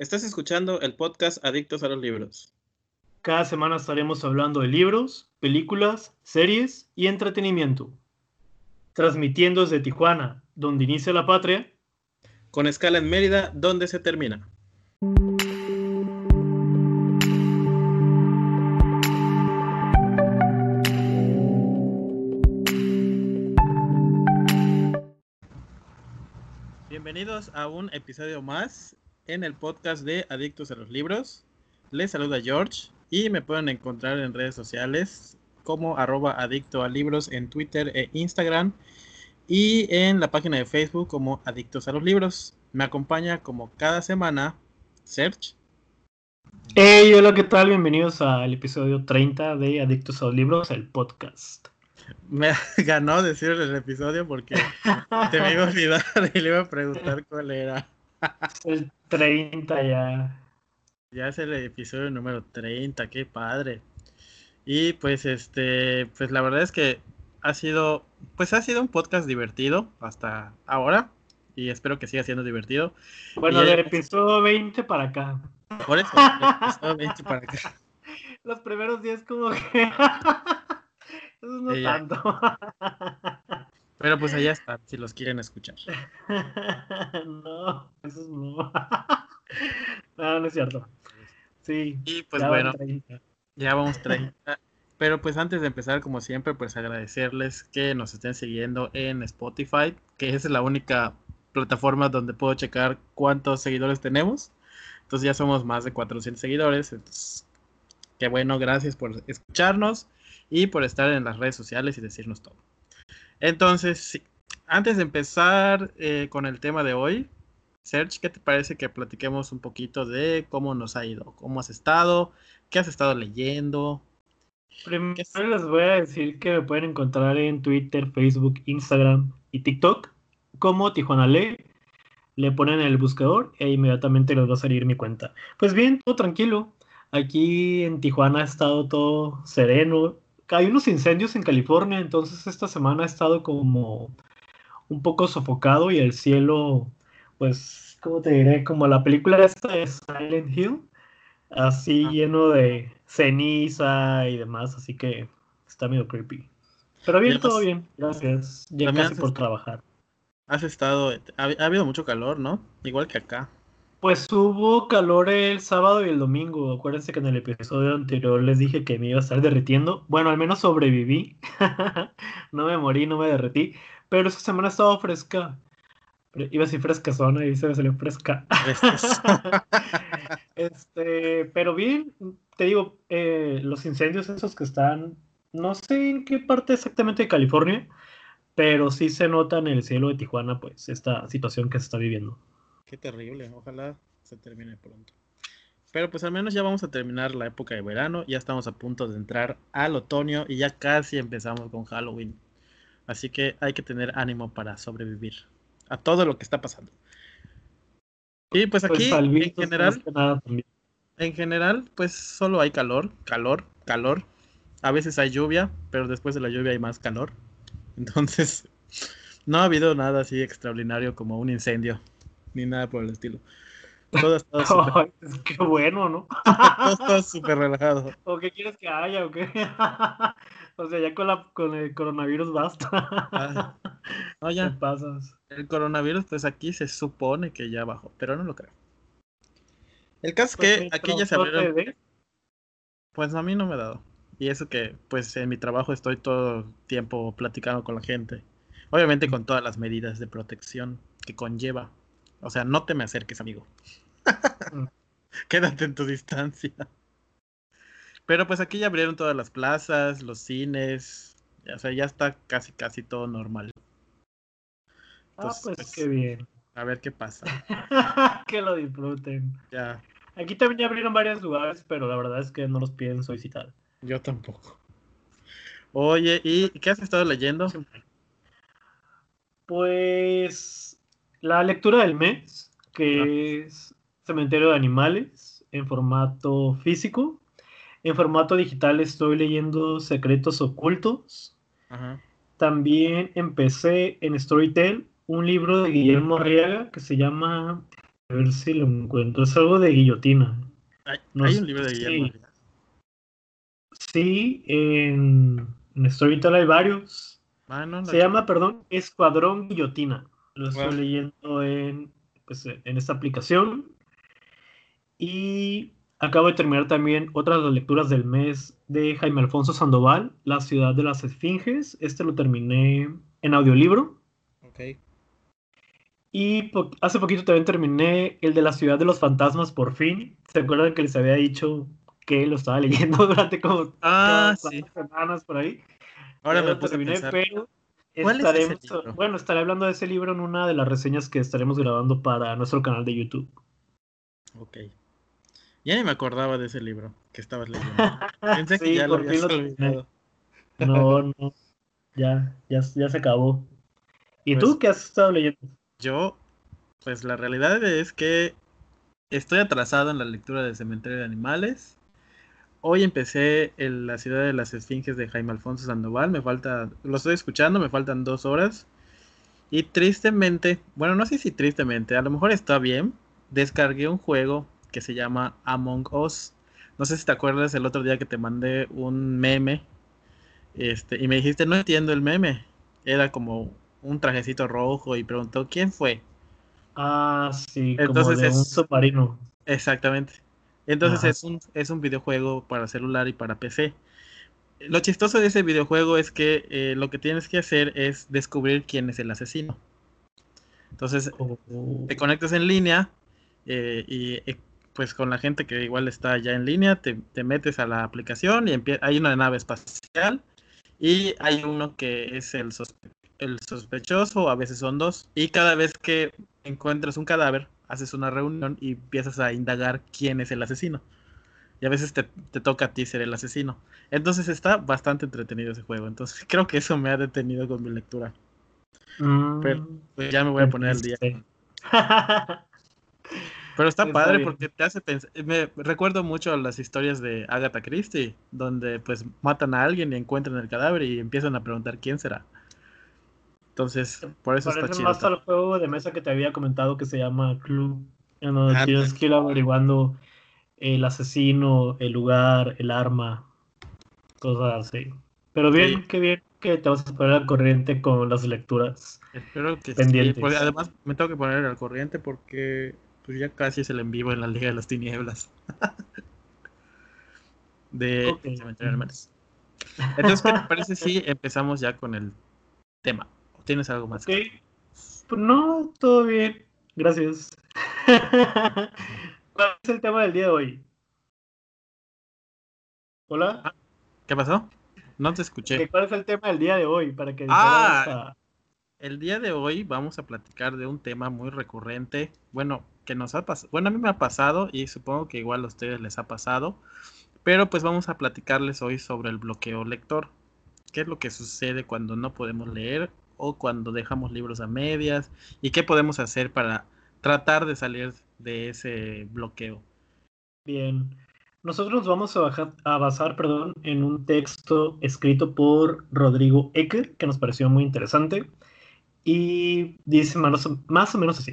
Estás escuchando el podcast Adictos a los Libros. Cada semana estaremos hablando de libros, películas, series y entretenimiento. Transmitiendo desde Tijuana, donde inicia la patria. Con escala en Mérida, donde se termina. Bienvenidos a un episodio más en el podcast de Adictos a los Libros. Les saluda George y me pueden encontrar en redes sociales como arroba adicto a libros en Twitter e Instagram y en la página de Facebook como Adictos a los Libros. Me acompaña como cada semana Serge. Hey, hola, ¿qué tal? Bienvenidos al episodio 30 de Adictos a los Libros, el podcast. Me ganó decir el episodio porque te me iba a olvidar y le iba a preguntar cuál era. El 30 ya. Ya es el episodio número 30, qué padre. Y pues este, pues la verdad es que ha sido, pues ha sido un podcast divertido hasta ahora y espero que siga siendo divertido. Bueno, del episodio 20 para acá. Por eso, episodio 20 para acá. Los primeros días como que... Eso no tanto. Pero pues allá están, si los quieren escuchar. no, eso no. no, no es cierto. Sí. Y pues bueno, ya vamos 30. Pero pues antes de empezar, como siempre, pues agradecerles que nos estén siguiendo en Spotify, que es la única plataforma donde puedo checar cuántos seguidores tenemos. Entonces ya somos más de 400 seguidores. Entonces, qué bueno, gracias por escucharnos y por estar en las redes sociales y decirnos todo. Entonces, antes de empezar eh, con el tema de hoy, Serge, ¿qué te parece que platiquemos un poquito de cómo nos ha ido? ¿Cómo has estado? ¿Qué has estado leyendo? Primero les voy a decir que me pueden encontrar en Twitter, Facebook, Instagram y TikTok como Tijuana Lee. Le ponen el buscador e inmediatamente les va a salir mi cuenta. Pues bien, todo tranquilo. Aquí en Tijuana ha estado todo sereno, hay unos incendios en California, entonces esta semana ha estado como un poco sofocado y el cielo, pues, ¿cómo te diré? Como la película esta de Silent Hill, así ah. lleno de ceniza y demás, así que está medio creepy. Pero bien, todo bien, gracias. Ya casi por trabajar. Has estado, ha habido mucho calor, ¿no? Igual que acá. Pues hubo calor el sábado y el domingo. Acuérdense que en el episodio anterior les dije que me iba a estar derritiendo. Bueno, al menos sobreviví. no me morí, no me derretí. Pero esta semana ha estado fresca. Iba a decir frescazona y se me salió fresca. este, pero bien, te digo, eh, los incendios esos que están, no sé en qué parte exactamente de California, pero sí se nota en el cielo de Tijuana, pues, esta situación que se está viviendo. Qué terrible, ojalá se termine pronto. Pero pues al menos ya vamos a terminar la época de verano, ya estamos a punto de entrar al otoño y ya casi empezamos con Halloween. Así que hay que tener ánimo para sobrevivir a todo lo que está pasando. Y pues, pues aquí en general, en general, pues solo hay calor, calor, calor. A veces hay lluvia, pero después de la lluvia hay más calor. Entonces, no ha habido nada así extraordinario como un incendio ni nada por el estilo. Todo está súper... Qué bueno, ¿no? todo está súper relajado. ¿O qué quieres que haya o qué? o sea, ya con, la, con el coronavirus basta. Ah, no, ya. pasas? El coronavirus, pues aquí se supone que ya bajó, pero no lo creo. El caso es pues que aquí ya se abrieron... Pues a mí no me ha dado. Y eso que, pues en mi trabajo estoy todo el tiempo platicando con la gente. Obviamente con todas las medidas de protección que conlleva o sea, no te me acerques, amigo. Mm. Quédate en tu distancia. Pero pues aquí ya abrieron todas las plazas, los cines. O sea, ya está casi, casi todo normal. ah, pues, pues, qué bien. A ver qué pasa. que lo disfruten. Ya. Aquí también ya abrieron varios lugares, pero la verdad es que no los pienso visitar. Yo tampoco. Oye, ¿y qué has estado leyendo? Pues la lectura del mes, que es Cementerio de Animales, en formato físico. En formato digital estoy leyendo Secretos Ocultos. También empecé en Storytel un libro de Guillermo Arriaga que se llama ver si lo encuentro. Es algo de guillotina. Hay, hay un libro de Guillermo. Sí, sí en, en Storytel hay varios. Ah, no, Se llama, perdón, Escuadrón Guillotina. Lo estoy Wow. leyendo en, pues, en esta aplicación. Y acabo de terminar también otras de las lecturas del mes de Jaime Alfonso Sandoval, La ciudad de las esfinges. Este lo terminé en audiolibro. Ok. Y po- hace poquito también terminé el de la ciudad de los fantasmas por fin. ¿Se acuerdan que les había dicho que lo estaba leyendo durante como Ah, sí. semanas por ahí? Ahora Ya me puse a terminé, pensar. pero ¿Cuál es ese estaremos, bueno, estaré hablando de ese libro en una de las reseñas que estaremos grabando para nuestro canal de YouTube. Ok. Ya ni me acordaba de ese libro que estabas leyendo. Pensé que Sí, ya lo habías olvidado. No, no, ya, ya, ya se acabó. ¿Y Pues- tú qué has estado leyendo? Yo, pues la realidad es que estoy atrasado en la lectura de Cementerio de Animales. Hoy empecé en La ciudad de las esfinges de Jaime Alfonso Sandoval. Me falta, lo estoy escuchando, me faltan dos horas. Y tristemente, bueno, no sé si tristemente, a lo mejor está bien. Descargué un juego que se llama Among Us. No sé si te acuerdas el otro día que te mandé un meme. Este, y me dijiste, no entiendo el meme. Era como un trajecito rojo y preguntó, ¿quién fue? Ah, sí, como Entonces de un es- submarino. Exactamente. Entonces Ajá. es un, es un videojuego para celular y para PC. Lo chistoso de ese videojuego es que eh, lo que tienes que hacer es descubrir quién es el asesino. Entonces Oh, te conectas en línea eh, y eh, pues con la gente que igual está ya en línea, te, te metes a la aplicación y hay una nave espacial y hay uno que es el, sospe- el sospechoso, a veces son dos, y cada vez que encuentras un cadáver, haces una reunión y empiezas a indagar quién es el asesino. Y a veces te, te toca a ti ser el asesino. Entonces está bastante entretenido ese juego. Entonces creo que eso me ha detenido con mi lectura. mm, Pero, Pues ya me voy a poner al día. triste. Pero está Está padre bien. porque te hace pensar. Me recuerdo mucho las historias de Agatha Christie, donde pues matan a alguien y encuentran el cadáver y empiezan a preguntar quién será. Entonces, por eso está Parece chido. más al juego de mesa que te había comentado que se llama Clue, en donde Ándale. tienes que ir averiguando el asesino, el lugar, el arma, cosas así. Pero bien, Sí. qué bien que te vas a poner al corriente con las lecturas. Espero que sí, pendientes. porque además me tengo que poner al corriente porque pues ya casi es el en vivo en la Liga de las Tinieblas. de Ok. Cementerio de Animales. Entonces, ¿qué te parece si empezamos ya con el tema? ¿O ¿Tienes algo más? Ok, pues no, todo bien, gracias. ¿Cuál es el tema del día de hoy? Hola, ¿Qué pasó? No te escuché. ¿Qué- ¿cuál es el tema del día de hoy? Para que Ah, a- El día de hoy vamos a platicar de un tema muy recurrente, bueno, que nos ha pasado, bueno, a mí me ha pasado y supongo que igual a ustedes les ha pasado, pero pues vamos a platicarles hoy sobre el bloqueo lector. ¿Qué es lo que sucede cuando no podemos leer o cuando dejamos libros a medias? ¿Y qué podemos hacer para tratar de salir de ese bloqueo? Bien. Nosotros nos vamos a basar perdón, en un texto escrito por Rodrigo Ecker, que nos pareció muy interesante. Y dice más o, más o menos así.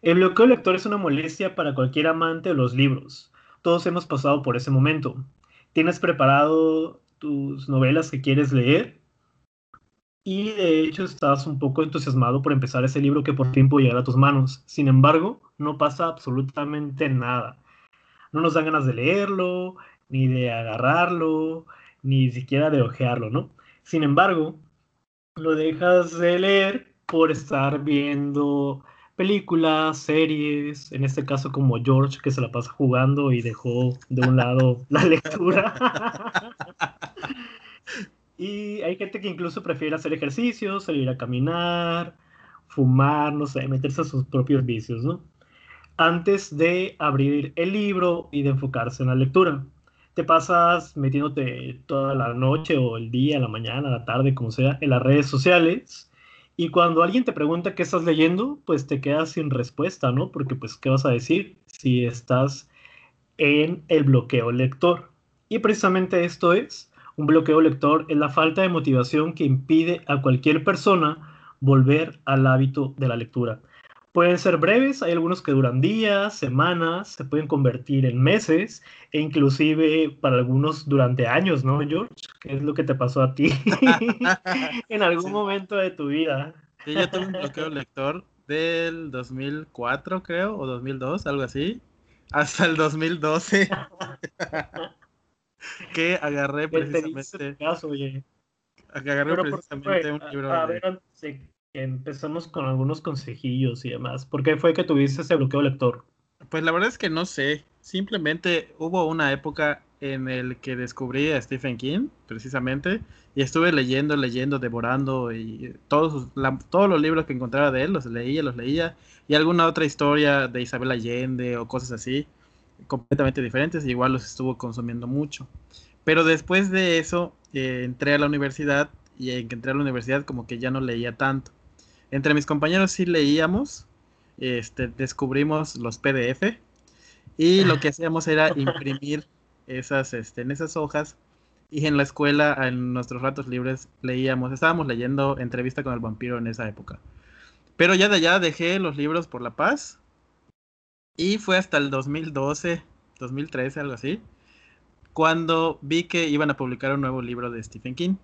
El bloqueo lector es una molestia para cualquier amante de los libros. Todos hemos pasado por ese momento. ¿Tienes preparado tus novelas que quieres leer? Y de hecho estás un poco entusiasmado por empezar ese libro que por fin puede a tus manos. Sin embargo, no pasa absolutamente nada no nos dan ganas de leerlo, ni de agarrarlo, ni siquiera de ojearlo, ¿no? Sin embargo, lo dejas de leer por estar viendo películas, series, en este caso como George, que se la pasa jugando y dejó de un lado la lectura. y hay gente que incluso prefiere hacer ejercicio, salir a caminar, fumar, no sé, meterse a sus propios vicios, ¿no? antes de abrir el libro y de enfocarse en la lectura. Te pasas metiéndote toda la noche o el día, la mañana, la tarde, como sea, en las redes sociales. Y cuando alguien te pregunta qué estás leyendo, pues te quedas sin respuesta, ¿no? Porque pues, ¿qué vas a decir si estás en el bloqueo lector? Y precisamente esto es, un bloqueo lector es la falta de motivación que impide a cualquier persona volver al hábito de la lectura Pueden ser breves, hay algunos que duran días, semanas, se pueden convertir en meses e inclusive para algunos durante años, ¿no, George? ¿Qué es lo que te pasó a ti en algún momento de tu vida? Sí, yo tuve un bloqueo lector del 2004, creo, o 2002, algo así, hasta el 2012. que agarré precisamente. Caso, oye. Agarré precisamente un libro. A, ver, antes empezamos con algunos consejillos y demás. ¿Por qué fue que tuviste ese bloqueo lector? Pues la verdad es que no sé. Simplemente hubo una época en el que descubrí a Stephen King, precisamente, y estuve leyendo, leyendo, devorando y todos, todos los libros que encontraba de él, los leía, los leía, y alguna otra historia de Isabel Allende o cosas así, completamente diferentes, y igual los estuvo consumiendo mucho. Pero después de eso, eh, entré a la universidad, y en que entré a la universidad como que ya no leía tanto. Entre mis compañeros sí leíamos, este, descubrimos los PDF, y lo que hacíamos era imprimir esas, este, en esas hojas y en la escuela, en nuestros ratos libres, leíamos, estábamos leyendo Entrevista con el vampiro en esa época. Pero ya de allá dejé los libros por la paz y fue hasta el 2012, 2013, algo así, cuando vi que iban a publicar un nuevo libro de Stephen King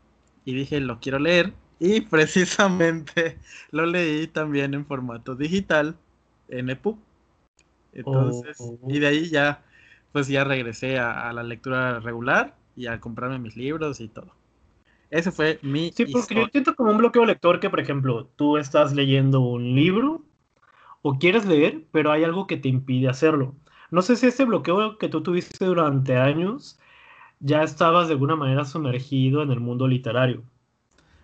y dije, lo quiero leer y precisamente lo leí también en formato digital en EPUB. Entonces, oh. y de ahí ya pues ya regresé a, la lectura regular y a comprarme mis libros y todo. Ese fue mi. Sí, porque yo siento como un bloqueo lector que, por ejemplo, tú estás leyendo un libro o quieres leer, pero hay algo que te impide hacerlo. No sé si ese bloqueo que tú tuviste durante años ya estabas de alguna manera sumergido en el mundo literario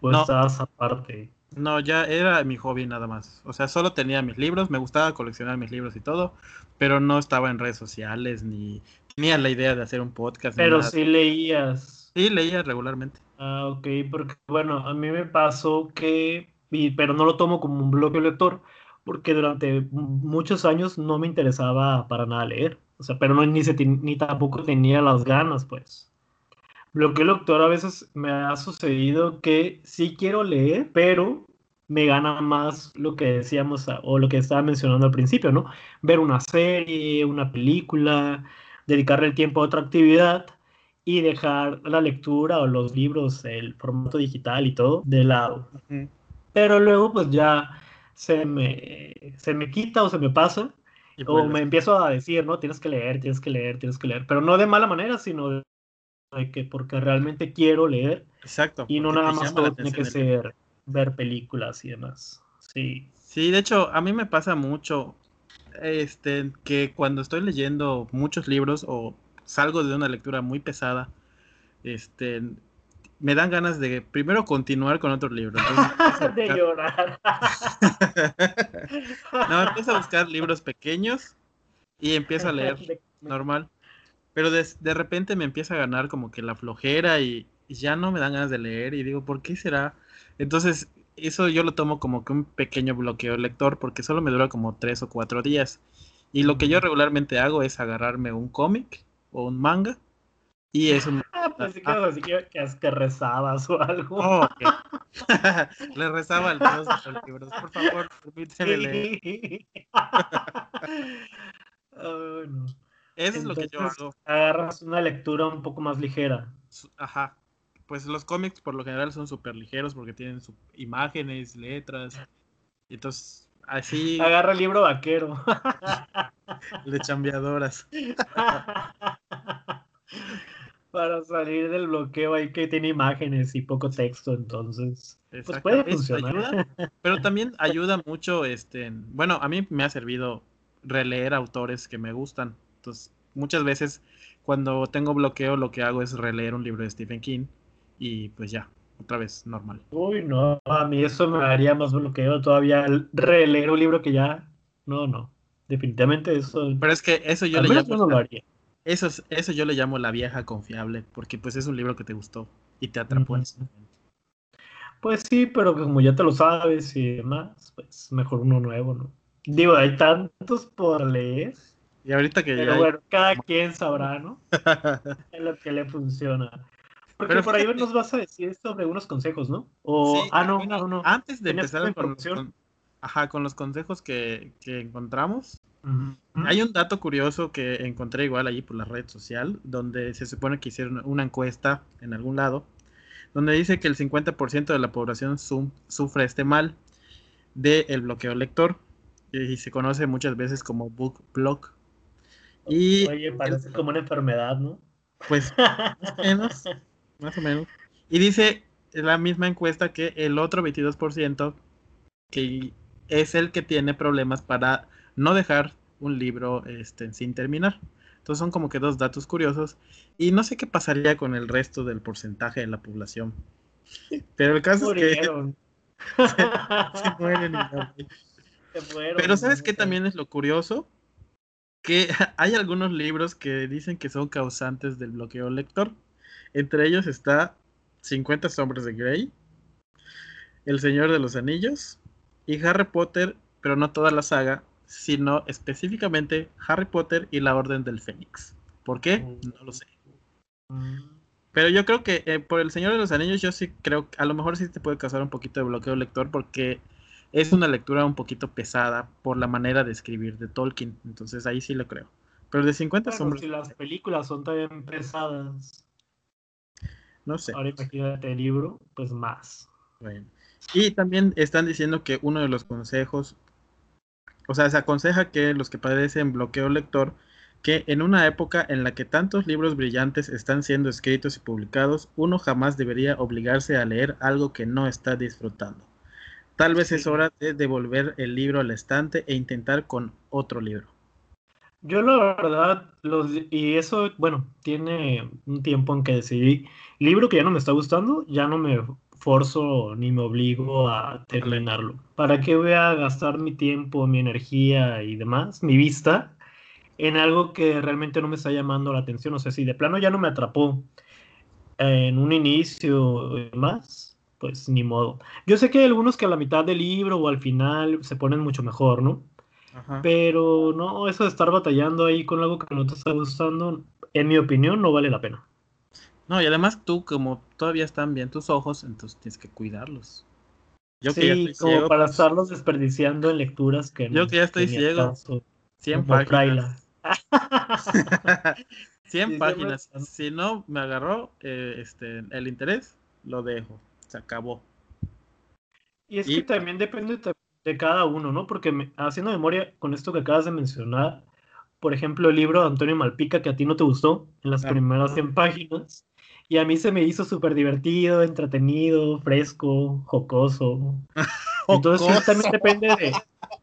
o estabas aparte. No, ya era mi hobby nada más. O sea, solo tenía mis libros, me gustaba coleccionar mis libros y todo, pero no estaba en redes sociales ni tenía la idea de hacer un podcast. Pero sí leías. Sí, leía regularmente. Ah, ok, porque bueno, a mí me pasó que, pero no lo tomo como un bloqueo lector, porque durante muchos años no me interesaba para nada leer. O sea, pero no, ni, ni tampoco tenía las ganas, pues. Bloqueo lector a veces me ha sucedido que sí quiero leer, pero me gana más lo que decíamos o lo que estaba mencionando al principio, ¿no? Ver una serie, una película, dedicarle el tiempo a otra actividad y dejar la lectura o los libros, el formato digital y todo de lado. Pero luego pues ya se me, se me quita o se me pasa o me empiezo a decir, ¿no? Tienes que leer, tienes que leer, tienes que leer, pero no de mala manera, sino de que porque realmente quiero leer. Exacto. Y no nada más todo tiene que ser ver películas y demás. Sí. Sí, de hecho, a mí me pasa mucho este, que cuando estoy leyendo muchos libros o salgo de una lectura muy pesada, este, me dan ganas de primero continuar con otro libro. de llorar. no, empiezo a buscar libros pequeños y empiezo a leer normal. Pero de, de, repente me empieza a ganar como que la flojera y, y, ya no me dan ganas de leer y digo, ¿por qué será? Entonces, eso yo lo tomo como que un pequeño bloqueo lector porque solo me dura como tres o cuatro días. Y lo que yo regularmente hago es agarrarme un cómic o un manga y eso me... Ah, pues sí, así que, que, rezabas o algo. Oh, Le rezaba al Dios de los libros. Por favor, permíteme leer. Eso es lo que yo hago. Agarras una lectura un poco más ligera. Ajá pues los cómics por lo general son súper ligeros porque tienen imágenes, letras. Y entonces, así. Agarra el libro vaquero. de chambeadoras. Para salir del bloqueo hay que tiene imágenes y poco texto, entonces. Pues puede funcionar. pero también ayuda mucho, este, bueno, a mí me ha servido releer autores que me gustan. Entonces, muchas veces cuando tengo bloqueo lo que hago es releer un libro de Stephen King y pues ya, otra vez normal. Uy, no, a mí eso me haría más bloqueo todavía releer un libro que ya, no, no, definitivamente eso. Pero es que eso yo le llamo... Eso, eso yo le llamo la vieja confiable, porque pues es un libro que te gustó y te atrapó en ese momento. Pues sí, pero como ya te lo sabes y demás, pues mejor uno nuevo, ¿no? Digo, hay tantos por leer. Y ahorita que pero bueno, cada quien sabrá, ¿no? es lo que le funciona. Porque por ahí nos vas a decir sobre unos consejos, ¿no? O, ah, no, no, no. Antes de empezar con, ajá, con los consejos que, encontramos. Hay un dato curioso que encontré igual allí por la red social, donde se supone que hicieron una encuesta en algún lado, donde dice que el 50% de la población sufre este mal del bloqueo lector y se conoce muchas veces como book block. Y Oye, parece como una enfermedad, ¿no? Pues más o menos, más o menos. Y dice la misma encuesta que el otro 22% que es el que tiene problemas para no dejar un libro este, sin terminar. Entonces son como que dos datos curiosos. Y no sé qué pasaría con el resto del porcentaje de la población. Pero el caso es que se, mueren. Pero ¿sabes qué también es lo curioso? Que hay algunos libros que dicen que son causantes del bloqueo lector. Entre ellos está 50 sombras de Grey, El Señor de los Anillos y Harry Potter, pero no toda la saga, sino específicamente Harry Potter y la Orden del Fénix. ¿Por qué? Mm. No lo sé. Pero yo creo que eh, por El Señor de los Anillos yo sí creo que a lo mejor sí te puede causar un poquito de bloqueo lector porque es una lectura un poquito pesada por la manera de escribir de Tolkien. Entonces ahí sí lo creo. Pero de 50 sombras... Si las películas son también pesadas. No sé. Ahora imagínate el libro, pues más. Bueno. Y también están diciendo que uno de los consejos, o sea, se aconseja que los que padecen bloqueo lector, que en una época en la que tantos libros brillantes están siendo escritos y publicados, uno jamás debería obligarse a leer algo que no está disfrutando. Tal vez es hora de devolver el libro al estante e intentar con otro libro. Yo la verdad, los, y eso, bueno, tiene un tiempo en que decidí, libro que ya no me está gustando, ya no me forzo ni me obligo a terminarlo. ¿Para qué voy a gastar mi tiempo, mi energía y demás, mi vista, en algo que realmente no me está llamando la atención? O sea, si de plano ya no me atrapó en un inicio y demás, pues ni modo. Yo sé que hay algunos que a la mitad del libro o al final se ponen mucho mejor, ¿no? Pero no, eso de estar batallando ahí con algo que no te está gustando, en mi opinión, no vale la pena. No, y además tú, como todavía están bien tus ojos, entonces tienes que cuidarlos. Yo sí, como para pues estarlos desperdiciando en lecturas que Yo que ya estoy ciego. 100 páginas. 100 páginas. Si no me agarró eh, este, el interés, lo dejo. Se acabó. Y es que también depende de cada uno, ¿no? Porque haciendo memoria con esto que acabas de mencionar, por ejemplo, el libro de Antonio Malpica que a ti no te gustó en las primeras 100 páginas, y a mí se me hizo súper divertido, entretenido, fresco, jocoso. Entonces también depende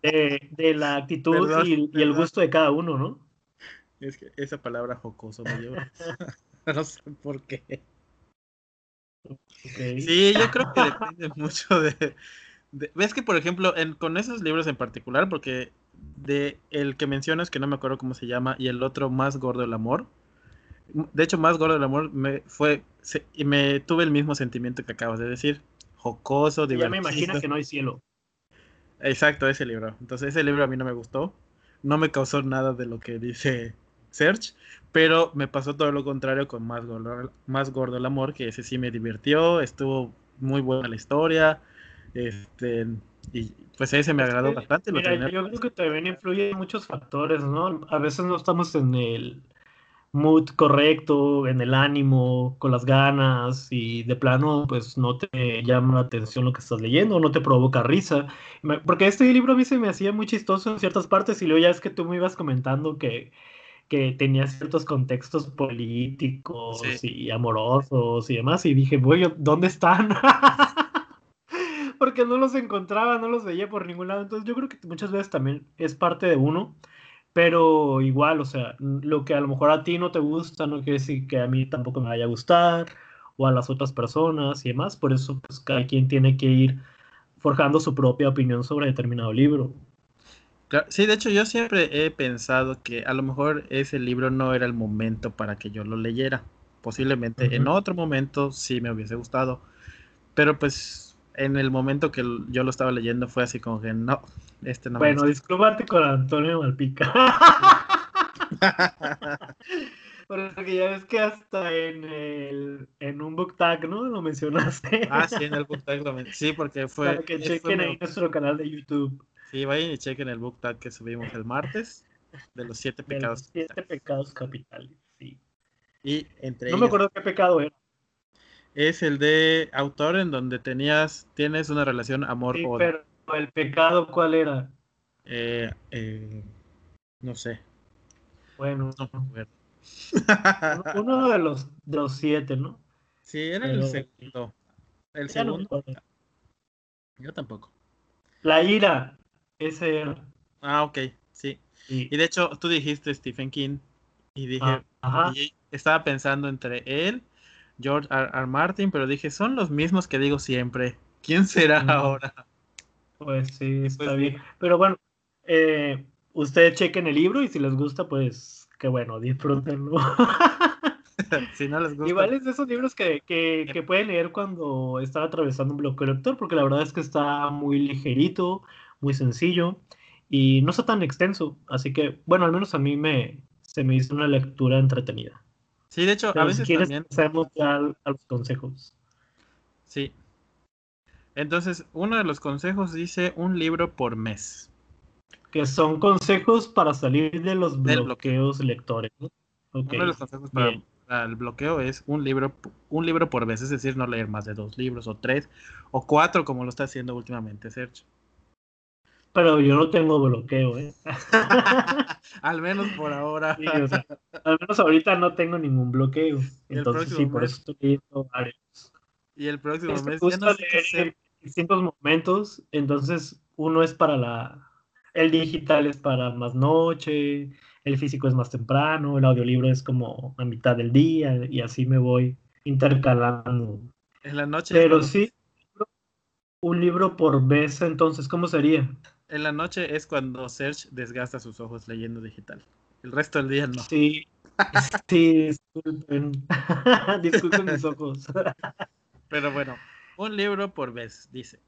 de, la actitud y, el gusto de cada uno, ¿no? Es que esa palabra jocoso me lleva. no sé por qué. Sí, yo creo que depende mucho de, Ves que, por ejemplo, en, con esos libros en particular, porque de el que mencionas, que no me acuerdo cómo se llama, y el otro, Más Gordo el Amor, de hecho, más gordo del amor me fue y me tuve el mismo sentimiento que acabas de decir, jocoso, divertido. Ya me imagino que no hay cielo. Exacto, ese libro. Entonces ese libro a mí no me gustó, no me causó nada de lo que dice Search, pero me pasó todo lo contrario con más gordo, más gordo el amor, que ese sí me divirtió, estuvo muy buena la historia, este y pues ese me agradó bastante. Mira, yo creo que también influye muchos factores, ¿no? A veces no estamos en el mood correcto, en el ánimo, con las ganas y de plano pues no te llama la atención lo que estás leyendo, no te provoca risa. Porque este libro a mí se me hacía muy chistoso en ciertas partes y luego ya es que tú me ibas comentando que, que tenía ciertos contextos políticos y amorosos y demás y dije, voy, ¿dónde están? Porque no los encontraba, no los veía por ningún lado. Entonces yo creo que muchas veces también es parte de uno pero igual, o sea, lo que a lo mejor a ti no te gusta no quiere decir que a mí tampoco me vaya a gustar o a las otras personas y demás. Por eso, pues cada quien tiene que ir forjando su propia opinión sobre determinado libro. Sí, de hecho yo siempre he pensado que a lo mejor ese libro no era el momento para que yo lo leyera. Posiblemente en otro momento sí me hubiese gustado. Pero pues en el momento que yo lo estaba leyendo fue así como que no, este bueno, discúlpate con Antonio Malpica. Porque ya ves que hasta en, el, en un book tag, ¿no? Lo mencionaste. Ah, sí, en el book tag lo mencionaste. Sí, porque fue. Para que chequen ahí nuestro canal de YouTube. Sí, vayan y chequen el book tag que subimos el martes de los siete pecados. Los siete pecados capitales, sí. Y entre No me acuerdo qué pecado era. Es el de autor en donde tenías, tienes una relación amor-odio. pero el pecado, ¿cuál era? Eh, eh, no sé. Bueno, uno de los, de los siete, ¿no? Sí, era el segundo. El segundo. Yo tampoco. La ira, ese era. Ah, ok, sí. Y de hecho, tú dijiste Stephen King. Y dije, ah, estaba pensando entre él, George R. Martin, pero dije, son los mismos que digo siempre. ¿Quién será ahora? Pues sí, está pues bien. Pero bueno, eh, ustedes chequen el libro y si les gusta, pues qué bueno, disfrútenlo. si no les gusta. Igual es de esos libros que, que, que pueden leer cuando están atravesando un bloqueo lector, porque la verdad es que está muy ligerito, muy sencillo y no está tan extenso. Así que, bueno, al menos a mí me, se me hizo una lectura entretenida. Sí, de hecho, a veces si también... ya a los consejos. Sí. Entonces, uno de los consejos dice un libro por mes que son consejos para salir de los bloqueos lectores. Uno de los consejos para, el bloqueo es un libro, un libro por vez, es decir, no leer más de dos libros o tres o cuatro como lo está haciendo últimamente Sergio. Pero yo no tengo bloqueo, ¿eh? al menos por ahora. al menos ahorita no tengo ningún bloqueo. Entonces sí, por eso estoy leyendo varios. Y el próximo mes ya no sé distintos momentos, entonces uno es para la el digital es para más noche, el físico es más temprano, el audiolibro es como a mitad del día y así me voy intercalando. En la noche. Pero sí, un libro por vez, entonces, ¿cómo sería? En la noche es cuando Serge desgasta sus ojos leyendo digital. El resto del día no. Sí, sí, disculpen. disculpen mis ojos. Pero bueno, un libro por vez, dice.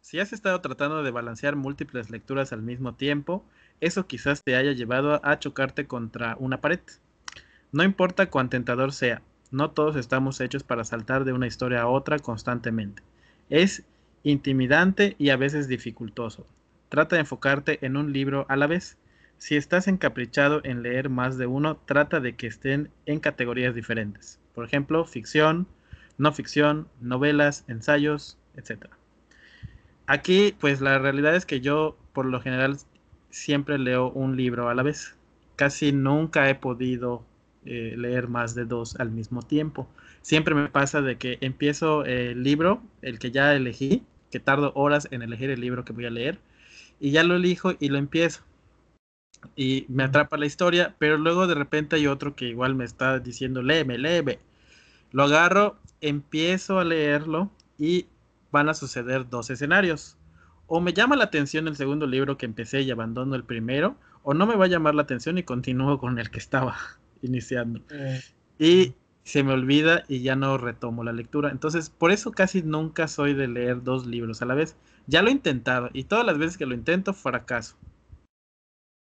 Si has estado tratando de balancear múltiples lecturas al mismo tiempo, eso quizás te haya llevado a chocarte contra una pared. No importa cuán tentador sea, no todos estamos hechos para saltar de una historia a otra constantemente. Es intimidante y a veces dificultoso. Trata de enfocarte en un libro a la vez. Si estás encaprichado en leer más de uno, trata de que estén en categorías diferentes. Por ejemplo, ficción, no ficción, novelas, ensayos, etc. Aquí, pues la realidad es que yo, por lo general, siempre leo un libro a la vez. Casi nunca he podido eh, leer más de dos al mismo tiempo. Siempre me pasa de que empiezo el libro, el que ya elegí, que tardo horas en elegir el libro que voy a leer, y ya lo elijo y lo empiezo. Y me atrapa la historia, pero luego de repente hay otro que igual me está diciendo, léeme, léeme. Lo agarro, empiezo a leerlo y van a suceder dos escenarios. O me llama la atención el segundo libro que empecé y abandono el primero, o no me va a llamar la atención y continúo con el que estaba iniciando. Eh. Y se me olvida y ya no retomo la lectura. Entonces, por eso casi nunca soy de leer dos libros a la vez. Ya lo he intentado y todas las veces que lo intento fracaso.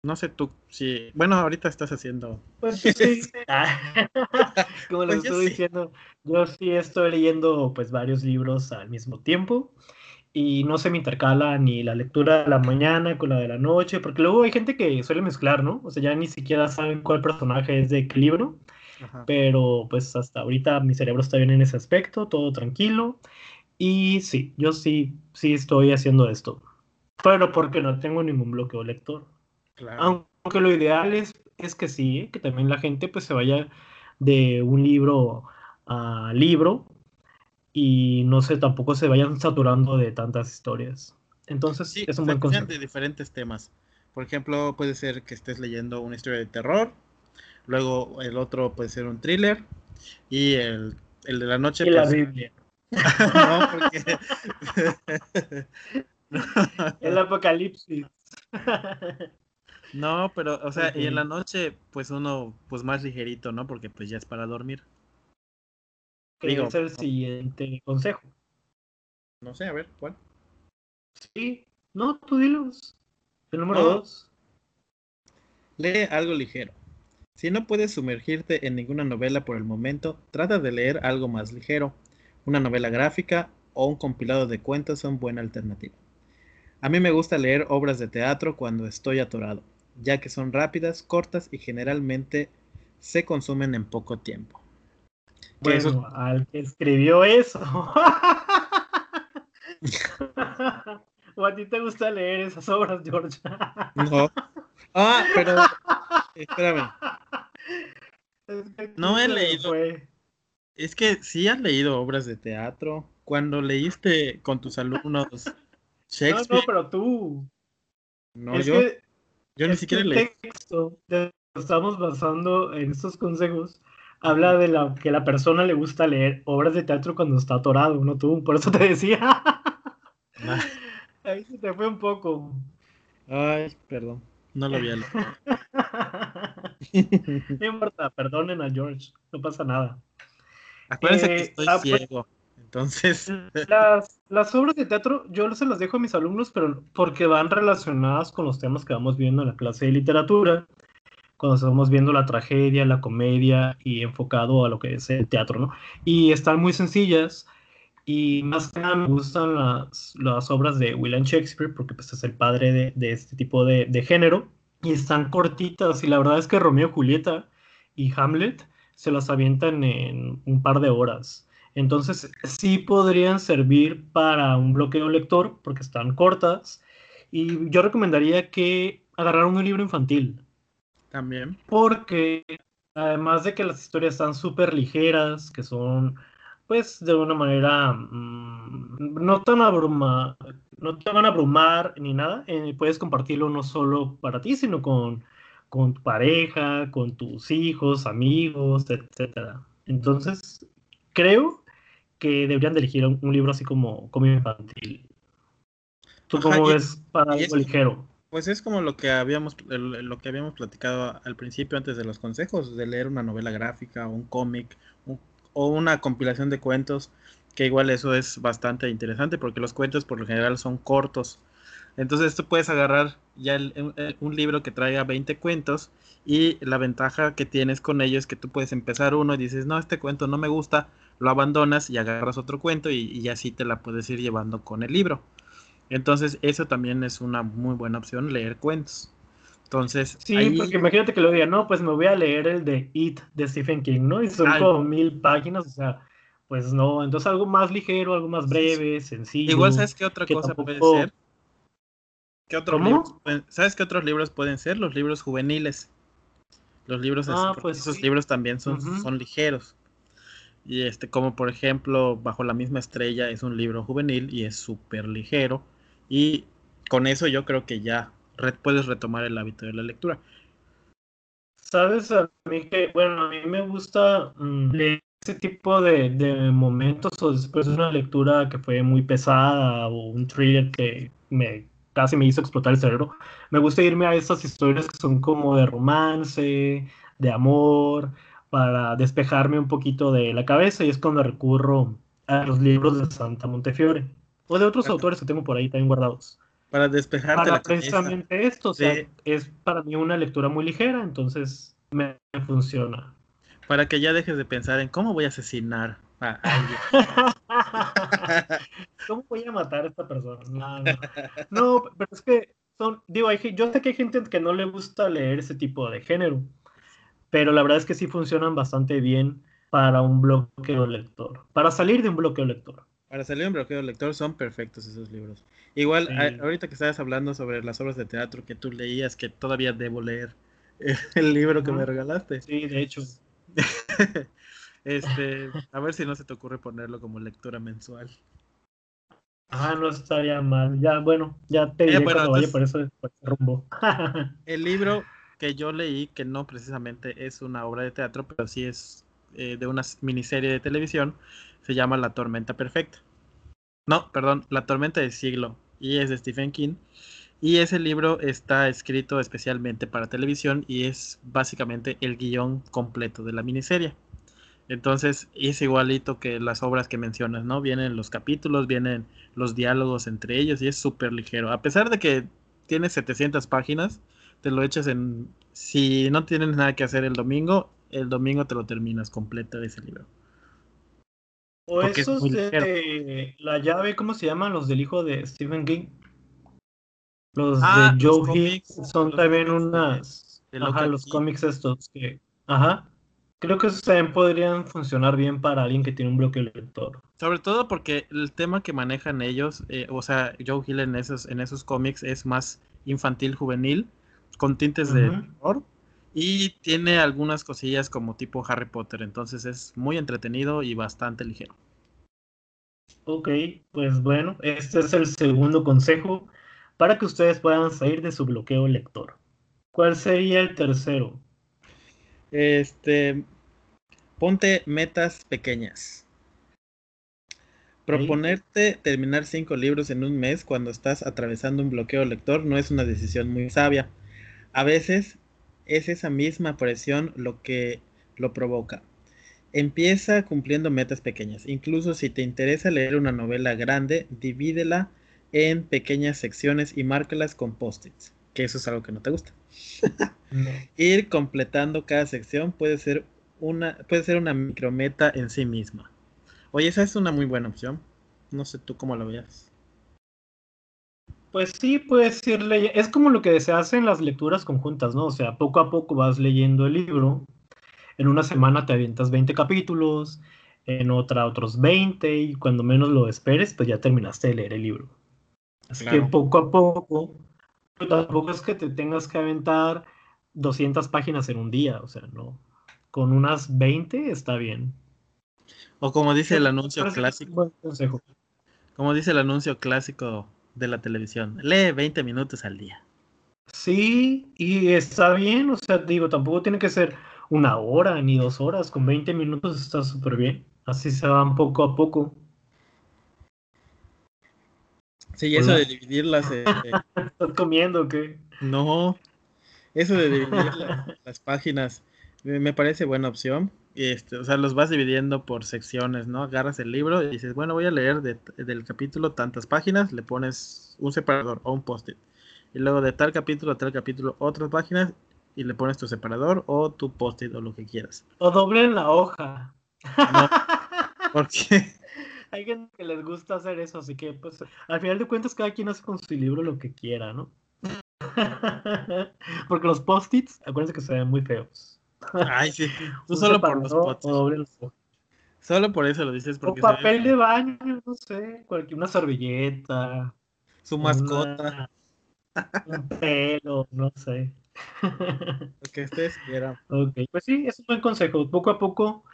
No sé tú si. Bueno, ahorita estás haciendo. Pues sí. Como les pues estoy diciendo, yo sí estoy leyendo pues varios libros al mismo tiempo y no se me intercala ni la lectura de la mañana con la de la noche, porque luego hay gente que suele mezclar, ¿no? O sea, ya ni siquiera saben cuál personaje es de qué libro. Pero pues hasta ahorita mi cerebro está bien en ese aspecto, todo tranquilo. Y sí, yo sí, sí estoy haciendo esto. Pero porque no tengo ningún bloqueo lector. Aunque lo ideal es, es que sí, que también la gente pues se vaya de un libro a libro y no sé, tampoco se vayan saturando de tantas historias. Entonces, sí, es un buen consejo. de diferentes temas. Por ejemplo, puede ser que estés leyendo una historia de terror, luego el otro puede ser un thriller y el, el de la noche. Y la pues, Biblia. no, porque. el apocalipsis. No, pero, o sea, y en la noche, pues uno, pues más ligerito, ¿no? Porque pues ya es para dormir. ¿Qué es el siguiente consejo? No sé, a ver, ¿cuál? Sí, no, tú dilos. El número dos. Lee algo ligero. Si no puedes sumergirte en ninguna novela por el momento, trata de leer algo más ligero. Una novela gráfica o un compilado de cuentos son buena alternativa. A mí me gusta leer obras de teatro cuando estoy atorado, ya que son rápidas, cortas y generalmente se consumen en poco tiempo. Bueno, al que escribió eso. ¿O a ti te gusta leer esas obras, George? no. Ah, pero espérame. no he leído. Es que sí has leído obras de teatro. Cuando leíste con tus alumnos Shakespeare. No, no, pero tú. No, yo. yo ni siquiera leí. texto estamos basando en estos consejos habla de la, que la persona le gusta leer obras de teatro cuando está atorado, no tú, por eso te decía. Ah. Ahí se te fue un poco. Ay, perdón, no lo vi. no importa, perdonen a George, no pasa nada. Acuérdense que eh, estoy ah, pues, ciego. Entonces. Las, las, obras de teatro yo se las dejo a mis alumnos, pero porque van relacionadas con los temas que vamos viendo en la clase de literatura cuando estamos viendo la tragedia, la comedia y enfocado a lo que es el teatro, ¿no? Y están muy sencillas y más que nada me gustan las, las obras de William Shakespeare porque pues es el padre de, de este tipo de, de, género y están cortitas y la verdad es que Romeo y Julieta y Hamlet se las avientan en un par de horas. Entonces sí podrían servir para un bloqueo lector porque están cortas y yo recomendaría que agarraran un libro infantil también. Porque además de que las historias están súper ligeras, que son, pues, de una manera mm, no tan abruma, no te van a abrumar ni nada, eh, puedes compartirlo no solo para ti, sino con, con tu pareja, con tus hijos, amigos, etcétera. Entonces, creo que deberían de elegir un, libro así como, como infantil. ¿Tú cómo ves para algo ligero? Pues es como lo que habíamos lo que habíamos platicado al principio antes de los consejos, de leer una novela gráfica, un cómic o una compilación de cuentos, que igual eso es bastante interesante porque los cuentos por lo general son cortos. Entonces tú puedes agarrar ya un libro que traiga 20 cuentos y la ventaja que tienes con ello es que tú puedes empezar uno y dices, no, este cuento no me gusta, lo abandonas y agarras otro cuento y, y así te la puedes ir llevando con el libro. Entonces, eso también es una muy buena opción, leer cuentos. Entonces, sí, porque imagínate que lo diga, no, pues me voy a leer el de It de Stephen King, ¿no? Y son como mil páginas, o sea, pues no, entonces algo más ligero, algo más breve, sencillo. Igual, ¿sabes qué otra cosa puede ser? ¿Qué otros ¿Cómo? ¿Sabes qué otros libros pueden ser? Los libros juveniles. Los libros, ah, pues esos libros también son, son ligeros. Y este, como por ejemplo, Bajo la misma estrella es un libro juvenil y es súper ligero y con eso yo creo que ya puedes retomar el hábito de la lectura. Sabes, a mí que, bueno, a mí me gusta mm, leer ese tipo de, momentos o después de una lectura que fue muy pesada o un thriller que me casi me hizo explotar el cerebro. Me gusta irme a esas historias que son como de romance, de amor, para despejarme un poquito de la cabeza y es cuando recurro a los libros de Santa Montefiore. O de otros autores que tengo por ahí también guardados. Para despejarte para precisamente esto, o sea, es para mí una lectura muy ligera, entonces me funciona. Para que ya dejes de pensar en cómo voy a asesinar a alguien. ¿Cómo voy a matar a esta persona? No, no. no, pero es que son, digo, hay, yo sé que hay gente que no le gusta leer ese tipo de género, pero la verdad es que sí funcionan bastante bien para un bloqueo lector, para salir de un bloqueo lector. Para salir un bloqueo lector son perfectos esos libros. Igual, ahorita que estabas hablando sobre las obras de teatro que tú leías, que todavía debo leer el libro que me regalaste. Sí, de hecho. este, a ver si no se te ocurre ponerlo como lectura mensual. Ah, no estaría mal. Ya, bueno, ya te diré cuando vaya por, eso, por ese rumbo. el libro que yo leí, que no precisamente es una obra de teatro, pero sí es eh, de una miniserie de televisión, se llama La Tormenta Perfecta. No, perdón, La Tormenta del Siglo, y es de Stephen King. Y ese libro está escrito especialmente para televisión y es básicamente el guion completo de la miniserie. Entonces es igualito que las obras que mencionas, ¿no? Vienen los capítulos, vienen los diálogos entre ellos y es súper ligero. A pesar de que tiene 700 páginas, te lo echas en... Si no tienes nada que hacer el domingo, el domingo te lo terminas completo de ese libro. O esos de la llave, ¿cómo se llaman los del hijo de Stephen King? Los Ah, de los Joe cómics, Hill son también de- unas. de Ajá, los cómics estos que. Ajá. Creo que esos también podrían funcionar bien para alguien que tiene un bloque lector. Sobre todo porque el tema que manejan ellos, eh, o sea, Joe Hill en esos, en esos cómics es más infantil, juvenil, con tintes de Ujú. Y tiene algunas cosillas como tipo Harry Potter. Entonces es muy entretenido y bastante ligero. Ok, pues bueno, este es el segundo consejo para que ustedes puedan salir de su bloqueo lector. ¿Cuál sería el tercero? Este, ponte metas pequeñas. Proponerte terminar cinco libros en un mes cuando estás atravesando un bloqueo lector no es una decisión muy sabia. A veces es esa misma presión lo que lo provoca. Empieza cumpliendo metas pequeñas. Incluso si te interesa leer una novela grande, divídela en pequeñas secciones y márcalas con post-its, que eso es algo que no te gusta. No. Ir completando cada sección puede ser una, puede ser una micrometa en sí misma. Oye, esa es una muy buena opción. No sé tú cómo la veas. Pues sí, puedes ir leyendo. Es como lo que se hace en las lecturas conjuntas, ¿no? O sea, poco a poco vas leyendo el libro. En una semana te avientas 20 capítulos, en otra otros 20, y cuando menos lo esperes, pues ya terminaste de leer el libro. Así Claro. que poco a poco, pero tampoco es que te tengas que aventar 200 páginas en un día, o sea, no. Con unas 20 está bien. O como dice el anuncio clásico, un buen consejo. como dice el anuncio clásico de la televisión, lee 20 minutos al día. Sí, y está bien, o sea, digo, tampoco tiene que ser una hora ni dos horas, con 20 minutos está súper bien. Así se van poco a poco. Sí, y eso Hola. de dividirlas, eh, eh, ¿Estás comiendo o qué? no, eso de dividir la- las páginas me me parece buena opción. Este, o sea, los vas dividiendo por secciones, ¿no? Agarras el libro y dices, bueno, voy a leer de- del capítulo tantas páginas, le pones un separador o un post-it. Y luego de tal capítulo a tal capítulo otras páginas y le pones tu separador o tu post-it o lo que quieras. O doblen la hoja. No. Porque Hay gente que les gusta hacer eso, así que pues al final de cuentas cada quien hace con su libro lo que quiera, ¿no? Porque los post-its, acuérdense que se ven muy feos. Ay, sí. Tú solo por los o la hoja. Solo por eso lo dices, O porque ve papel de baño, no sé, cualquier, una servilleta, su mascota, una- un pelo, no sé. lo que ustedes quieran. Ok, pues sí, es un buen consejo. Poco a poco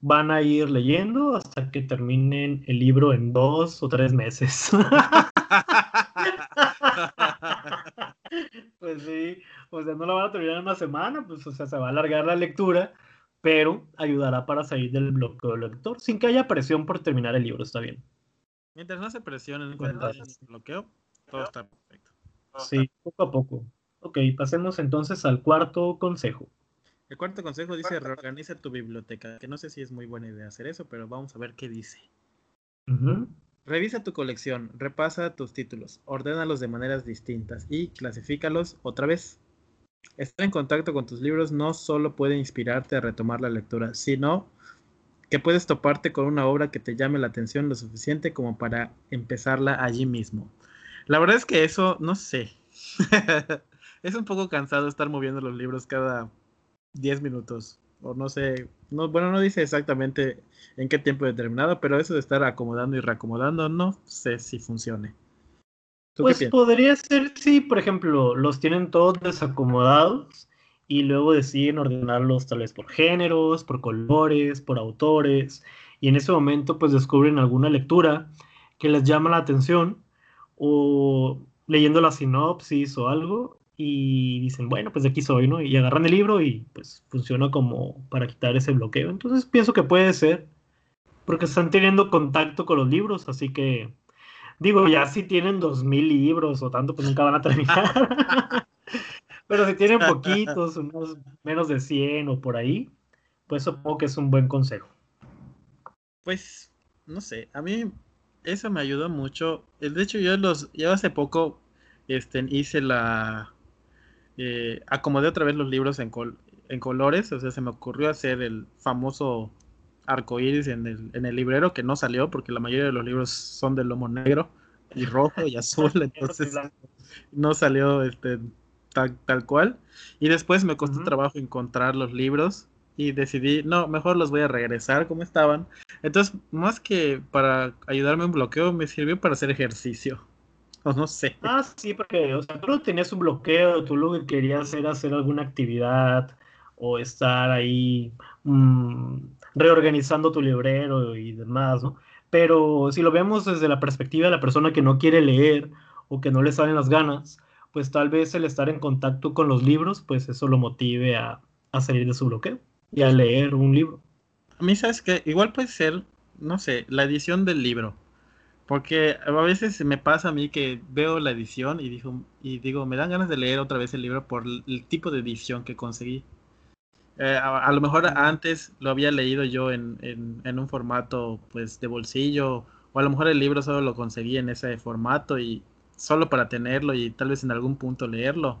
van a ir leyendo hasta que terminen el libro en dos o tres meses. Pues sí, o sea, no lo van a terminar en una semana, pues o sea, se va a alargar la lectura, pero ayudará para salir del bloqueo del lector sin que haya presión por terminar el libro, está bien. Mientras no se presionen cuando hay bloqueo, todo está perfecto. Sí, poco a poco. Ok, pasemos entonces al cuarto consejo. El cuarto consejo dice reorganiza tu biblioteca, que no sé si es muy buena idea hacer eso, pero vamos a ver qué dice. Ujú. Revisa tu colección, repasa tus títulos, ordénalos de maneras distintas y clasifícalos otra vez. Estar en contacto con tus libros no solo puede inspirarte a retomar la lectura, sino que puedes toparte con una obra que te llame la atención lo suficiente como para empezarla allí mismo. La verdad es que eso, no sé. es un poco cansado estar moviendo los libros cada 10 minutos. O no sé, no, bueno, no dice exactamente en qué tiempo determinado, pero eso de estar acomodando y reacomodando, no sé si funcione. ¿Tú Pues podría ser, sí, por ejemplo, los tienen todos desacomodados y luego deciden ordenarlos tal vez por géneros, por colores, por autores, y en ese momento pues descubren alguna lectura que les llama la atención o leyendo la sinopsis o algo y dicen, bueno, pues de aquí soy, ¿no? Y agarran el libro y pues funciona como para quitar ese bloqueo. Entonces pienso que puede ser, porque están teniendo contacto con los libros, así que Digo, ya si tienen dos mil libros o tanto, pues nunca van a terminar. Pero si tienen poquitos, unos menos de 100 o por ahí, pues supongo que es un buen consejo. Pues, no sé, a mí eso me ayudó mucho. De hecho, yo los, yo hace poco este, hice la, eh, acomodé otra vez los libros en, col- en colores, o sea, se me ocurrió hacer el famoso arco iris en el, en el librero que no salió porque la mayoría de los libros son de lomo negro. y rojo y azul, entonces no salió este tal, tal cual. Y después me costó trabajo encontrar los libros y decidí, no, mejor los voy a regresar como estaban. Entonces, más que para ayudarme un bloqueo, me sirvió para hacer ejercicio. O no sé. Ah, sí, porque, o sea, tú tenías un bloqueo, tú lo que querías era hacer alguna actividad o estar ahí mm, reorganizando tu librero y demás, ¿no? Pero si lo vemos desde la perspectiva de la persona que no quiere leer o que no le salen las ganas, pues tal vez el estar en contacto con los libros, pues eso lo motive a, a salir de su bloqueo y a leer un libro. A mí, ¿sabes que Igual puede ser, no sé, la edición del libro. Porque a veces me pasa a mí que veo la edición y digo, y digo, me dan ganas de leer otra vez el libro por el tipo de edición que conseguí. Eh, a, lo mejor antes lo había leído yo en, en, un formato pues de bolsillo, o a lo mejor el libro solo lo conseguí en ese formato y solo para tenerlo y tal vez en algún punto leerlo.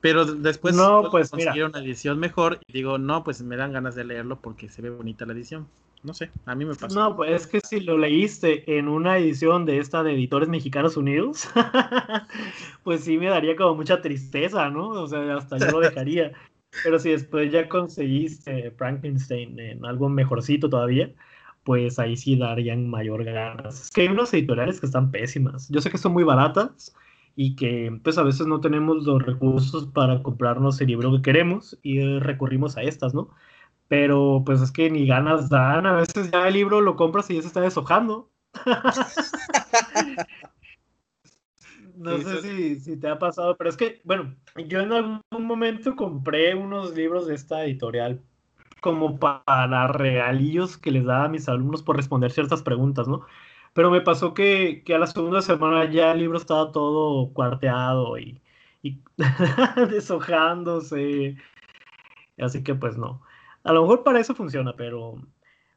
Pero después no, pues, conseguir una edición mejor y digo, no, pues me dan ganas de leerlo porque se ve bonita la edición. No sé, a mí me pasa. No, pues es que si lo leíste en una edición de esta de Editores Mexicanos Unidos, pues sí me daría como mucha tristeza, ¿no? O sea, hasta yo lo dejaría. Pero si después ya conseguiste Frankenstein en algo mejorcito todavía, pues ahí sí darían mayor ganas. Es que hay unas editoriales que están pésimas. Yo sé que son muy baratas, y que pues a veces no tenemos los recursos para comprarnos el libro que queremos y recurrimos a estas, ¿no? Pero pues es que ni ganas dan, a veces ya el libro lo compras y ya se está deshojando. no sé si, te ha pasado, pero es que, bueno, yo en algún momento compré unos libros de esta editorial como para regalillos que les daba a mis alumnos por responder ciertas preguntas, ¿no? Pero me pasó que, a la segunda semana ya el libro estaba todo cuarteado y, y deshojándose. Así que pues no. A lo mejor para eso funciona, pero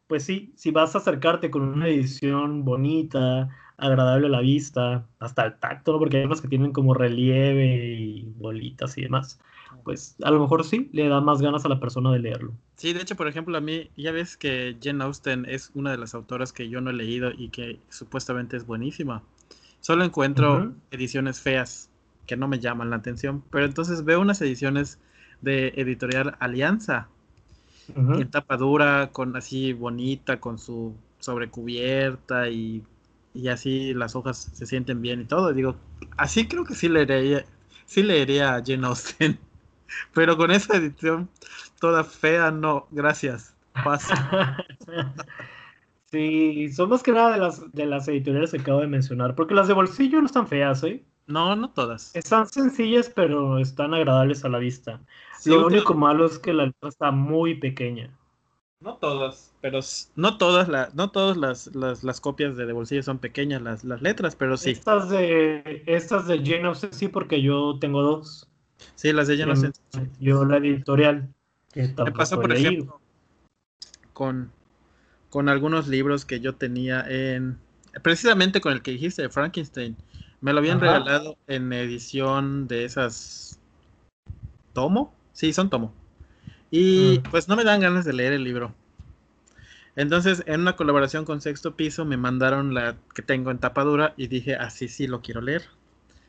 pues sí, si vas a acercarte con una edición bonita, agradable a la vista, hasta el tacto, porque hay unas que tienen como relieve y bolitas y demás pues a lo mejor sí le da más ganas a la persona de leerlo. Sí, de hecho, por ejemplo, a mí, ya ves que Jane Austen es una de las autoras que yo no he leído y que supuestamente es buenísima. Solo encuentro ediciones feas que no me llaman la atención, pero entonces veo unas ediciones de editorial Alianza, en tapa dura, con así bonita, con su sobrecubierta y, y así las hojas se sienten bien y todo. digo, así creo que sí leería, sí leería a Jane Austen. Pero con esa edición toda fea, no, gracias. Paso. sí, son más que nada de las, de las editoriales que acabo de mencionar, porque las de bolsillo no están feas, ¿eh? No, no todas. Están sencillas, pero están agradables a la vista. Lo único malo es que la letra está muy pequeña. No todas, pero no todas, la, no todas las, las, las, copias de, de bolsillo son pequeñas las, las letras, pero sí. Estas de estas de Jane Austen sí, porque yo tengo dos. Sí, las de Jane Yo la editorial. Me pasó, por ejemplo, con, con algunos libros que yo tenía en. Precisamente con el que dijiste de Frankenstein. Me lo habían regalado en edición de esas. ¿Tomo? Sí, son tomo. Y mm. pues no me dan ganas de leer el libro. Entonces, en una colaboración con Sexto Piso, me mandaron la que tengo en tapadura y dije, así sí lo quiero leer.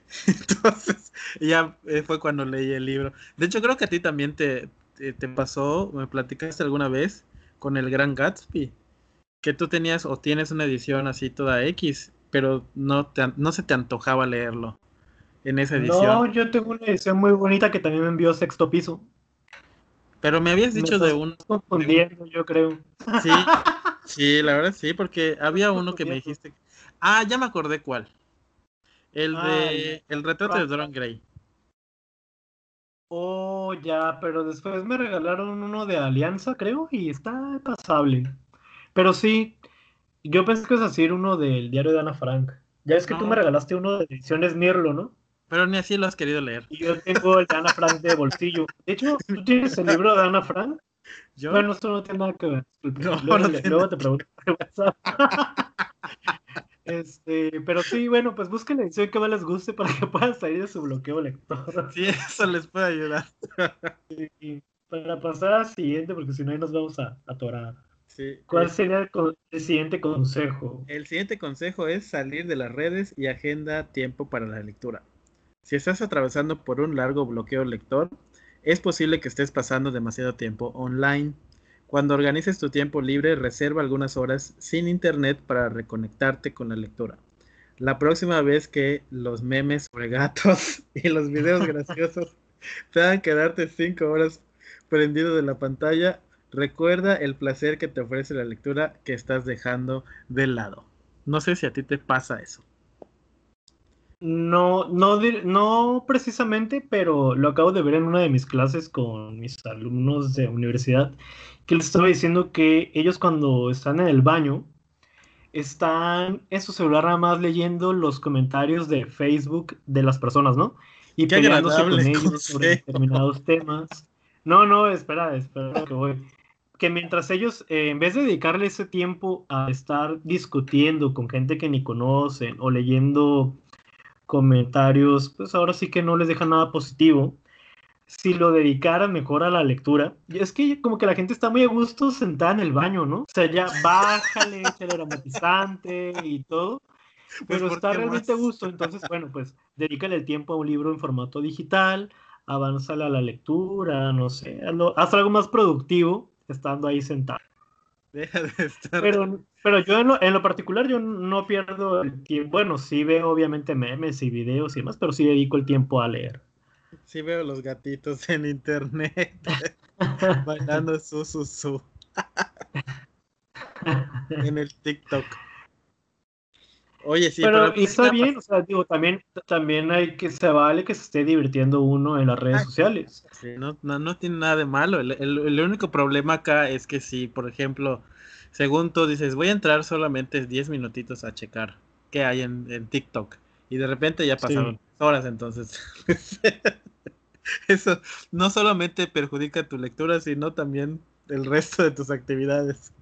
Entonces, ya eh, fue cuando leí el libro. De hecho, creo que a ti también te, te, pasó, me platicaste alguna vez con el Gran Gatsby, que tú tenías o tienes una edición así toda X, pero no, te, no se te antojaba leerlo en esa edición. No, yo tengo una edición muy bonita que también me envió Sexto Piso. Pero me habías dicho de un... Confundiendo, yo creo. Sí, sí, la verdad sí, porque había uno que me dijiste... Ah, ya me acordé cuál. El de el retrato de Dorian Gray. Oh, ya, pero después me regalaron uno de Alianza, creo, y está pasable. Pero sí, yo pensé que es así uno del diario de Ana Frank. Ya es que tú me regalaste uno de ediciones Mirlo, ¿no? Pero ni así lo has querido leer. Y yo tengo el de Ana Frank de bolsillo. De hecho, ¿tú tienes el libro de Ana Frank? ¿Yo? Bueno, esto no tiene nada que ver. No, luego, no luego te pregunto WhatsApp. Este, pero sí, bueno, pues busquen la edición que más les guste para que puedan salir de su bloqueo lector. Sí, eso les puede ayudar. para pasar al siguiente, porque si no ahí nos vamos a atorar. ¿Cuál sería el, siguiente consejo? El siguiente consejo es salir de las redes y agenda tiempo para la lectura. Si estás atravesando por un largo bloqueo lector, es posible que estés pasando demasiado tiempo online. Cuando organices tu tiempo libre, reserva algunas horas sin internet para reconectarte con la lectura. La próxima vez que los memes sobre gatos y los videos graciosos te hagan quedarte cinco horas prendido de la pantalla, Recuerda el placer que te ofrece la lectura que estás dejando de lado. No sé si a ti te pasa eso. No, no, no precisamente, pero lo acabo de ver en una de mis clases con mis alumnos de universidad, que les estaba diciendo que ellos cuando están en el baño, están en su celular nada más leyendo los comentarios de Facebook de las personas, ¿no? Y peleándose con ellos sobre determinados temas. No, no, espera, espera que voy que mientras ellos, eh, en vez de dedicarle ese tiempo a estar discutiendo con gente que ni conocen o leyendo comentarios, pues ahora sí que no les deja nada positivo. Si lo dedicaran mejor a la lectura, y es que como que la gente está muy a gusto sentada en el baño, ¿no? O sea, ya bájale el aromatizante y todo, pues, pero está realmente a gusto. Entonces, bueno, pues dedícale el tiempo a un libro en formato digital, avánzale a la lectura, no sé, haz algo más productivo estando ahí sentado. Deja de estar. Pero, pero yo en lo, particular yo no pierdo el tiempo. Bueno, sí veo obviamente memes y videos y demás, pero sí dedico el tiempo a leer. Sí veo los gatitos en internet bailando su su su en el TikTok. Oye, sí, pero, está bien, o sea, digo, también, también hay que se vale que se esté divirtiendo uno en las redes sociales. Sí, no, no, tiene nada de malo. El, único problema acá es que si, por ejemplo, según tú dices, voy a entrar solamente 10 minutitos a checar qué hay en, TikTok y de repente ya pasaron horas, entonces eso no solamente perjudica tu lectura, sino también el resto de tus actividades.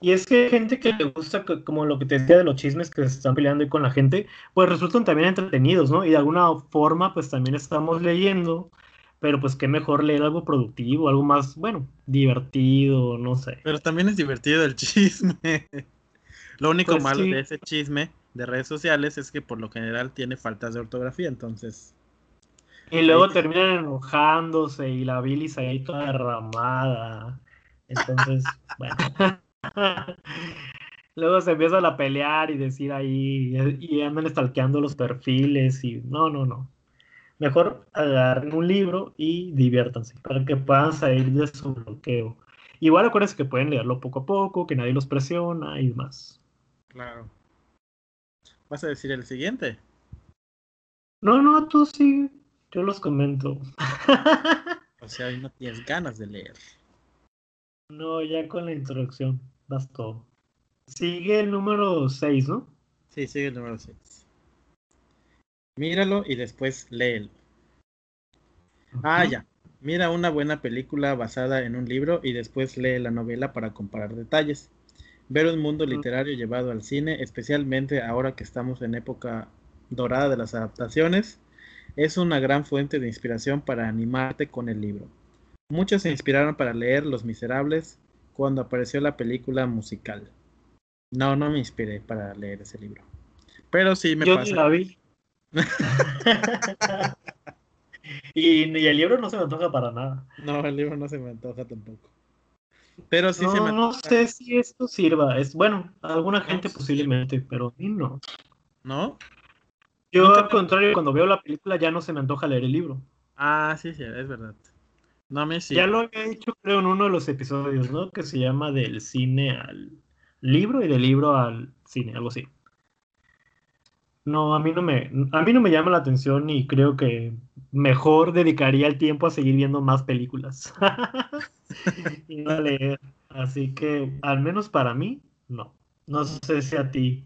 Y es que hay gente que le gusta, como lo que te decía de los chismes que se están peleando ahí con la gente, pues resultan también entretenidos, ¿no? Y de alguna forma, pues también estamos leyendo, pero pues qué mejor leer algo productivo, algo más, bueno, divertido, no sé. Pero también es divertido el chisme. Lo único pues malo de ese chisme de redes sociales es que por lo general tiene faltas de ortografía, entonces. Y luego terminan enojándose y la bilis ahí toda derramada. Entonces, bueno. Luego se empiezan a pelear y decir ahí, y andan estalqueando los perfiles y no, no, no. Mejor agarren un libro y diviértanse para que puedan salir de su bloqueo. Igual acuérdense que pueden leerlo poco a poco, que nadie los presiona y demás. Claro. ¿Vas a decir el siguiente? No, no, tú sí. Yo los comento. o sea, hoy no tienes ganas de leer. No, ya con la introducción, bastó. Sigue el número 6, ¿no? Sí, sigue el número 6. Míralo y después léelo. Ah, ya. Mira una buena película basada en un libro y después lee la novela para comparar detalles. Ver un mundo literario llevado al cine, especialmente ahora que estamos en época dorada de las adaptaciones, es una gran fuente de inspiración para animarte con el libro. Muchos se inspiraron para leer Los Miserables cuando apareció la película musical. No, no me inspiré para leer ese libro. Pero sí me Yo pasa. la vi. y, el libro no se me antoja para nada. No, el libro no se me antoja tampoco. Pero sí se me No sé si esto sirva. Es bueno, a alguna gente posiblemente, pero a mí no. ¿No? Yo al contrario, cuando veo la película ya no se me antoja leer el libro. Ah, sí, sí, es verdad. No me Ya lo había dicho, creo, en uno de los episodios, ¿no? Que se llama del cine al libro y del libro al cine, algo así. No, a mí no me, a mí no me llama la atención y creo que mejor dedicaría el tiempo a seguir viendo más películas y no a leer. Así que, al menos para mí, no. No sé si a ti.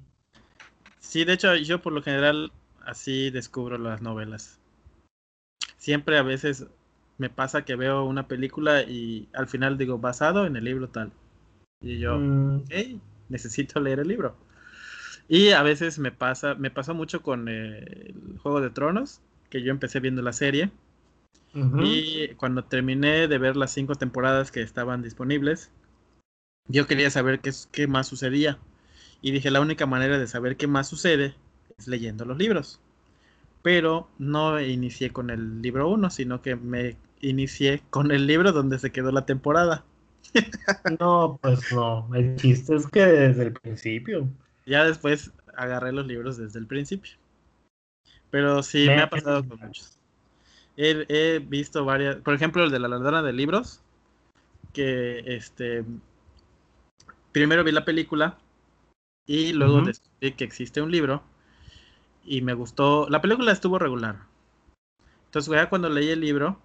Sí, de hecho, yo por lo general así descubro las novelas. Siempre a veces me pasa que veo una película y al final digo, basado en el libro tal. Y yo, mm. necesito leer el libro. Y a veces me pasa, me pasó mucho con eh, el Juego de Tronos, que yo empecé viendo la serie. Y cuando terminé de ver las cinco temporadas que estaban disponibles, yo quería saber qué, qué más sucedía. Y dije, la única manera de saber qué más sucede es leyendo los libros. Pero no inicié con el libro 1, sino que me inicié con el libro donde se quedó la temporada. No, pues no. El chiste es que desde el principio. Ya después agarré los libros desde el principio. Pero sí, me, ha pasado con muchos. He, visto varias, por ejemplo, el de la ladrona de libros, que este, primero vi la película y luego descubrí que existe un libro y me gustó, la película estuvo regular. Entonces, ya cuando leí el libro,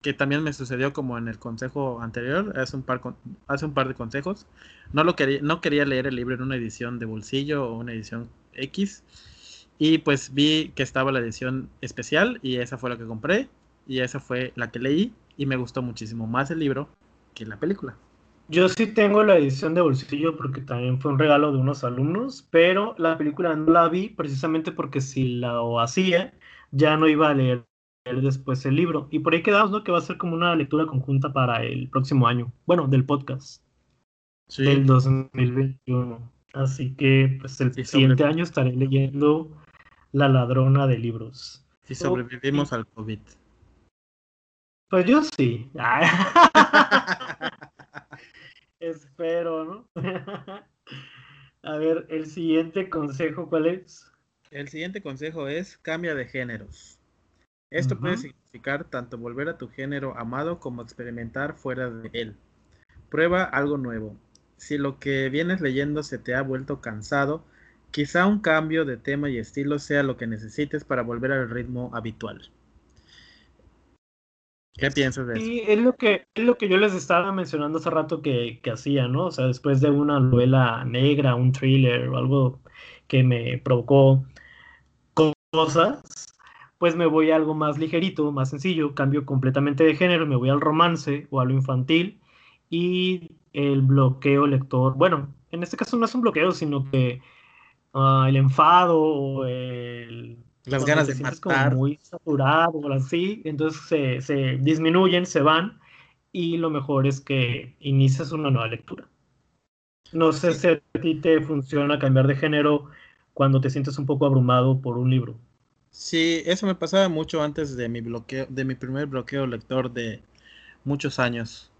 que también me sucedió como en el consejo anterior, hace un par, hace un par de consejos. No, lo quería, no quería leer el libro en una edición de bolsillo o una edición X. Y pues vi que estaba la edición especial y esa fue la que compré. Y esa fue la que leí y me gustó muchísimo más el libro que la película. Yo sí tengo la edición de bolsillo porque también fue un regalo de unos alumnos, pero la película no la vi precisamente porque si la hacía ya no iba a leer después el libro. Y por ahí quedamos, ¿no? Que va a ser como una lectura conjunta para el próximo año. Bueno, del podcast. Del 2021. Así que, pues, el siguiente año estaré leyendo La ladrona de libros. Si sobrevivimos al COVID. Pues yo sí. Espero, ¿no? A ver, el siguiente consejo, ¿cuál es? El siguiente consejo es cambia de géneros. Esto puede significar tanto volver a tu género amado como experimentar fuera de él. Prueba algo nuevo. Si lo que vienes leyendo se te ha vuelto cansado, quizá un cambio de tema y estilo sea lo que necesites para volver al ritmo habitual. ¿Qué piensas de eso? Sí, es lo que, es lo que yo les estaba mencionando hace rato que, que hacía, ¿no? O sea, después de una novela negra, un thriller o algo que me provocó cosas, pues me voy a algo más ligerito, más sencillo, cambio completamente de género, me voy al romance o a lo infantil y el bloqueo lector, bueno, en este caso no es un bloqueo, sino que ah, el enfado o el... Las ganas de matar. muy saturado, así, entonces se, se disminuyen, se van y lo mejor es que inicias una nueva lectura. No sé si a ti te funciona cambiar de género cuando te sientes un poco abrumado por un libro. Sí, eso me pasaba mucho antes de mi bloqueo, de mi primer bloqueo lector de muchos años.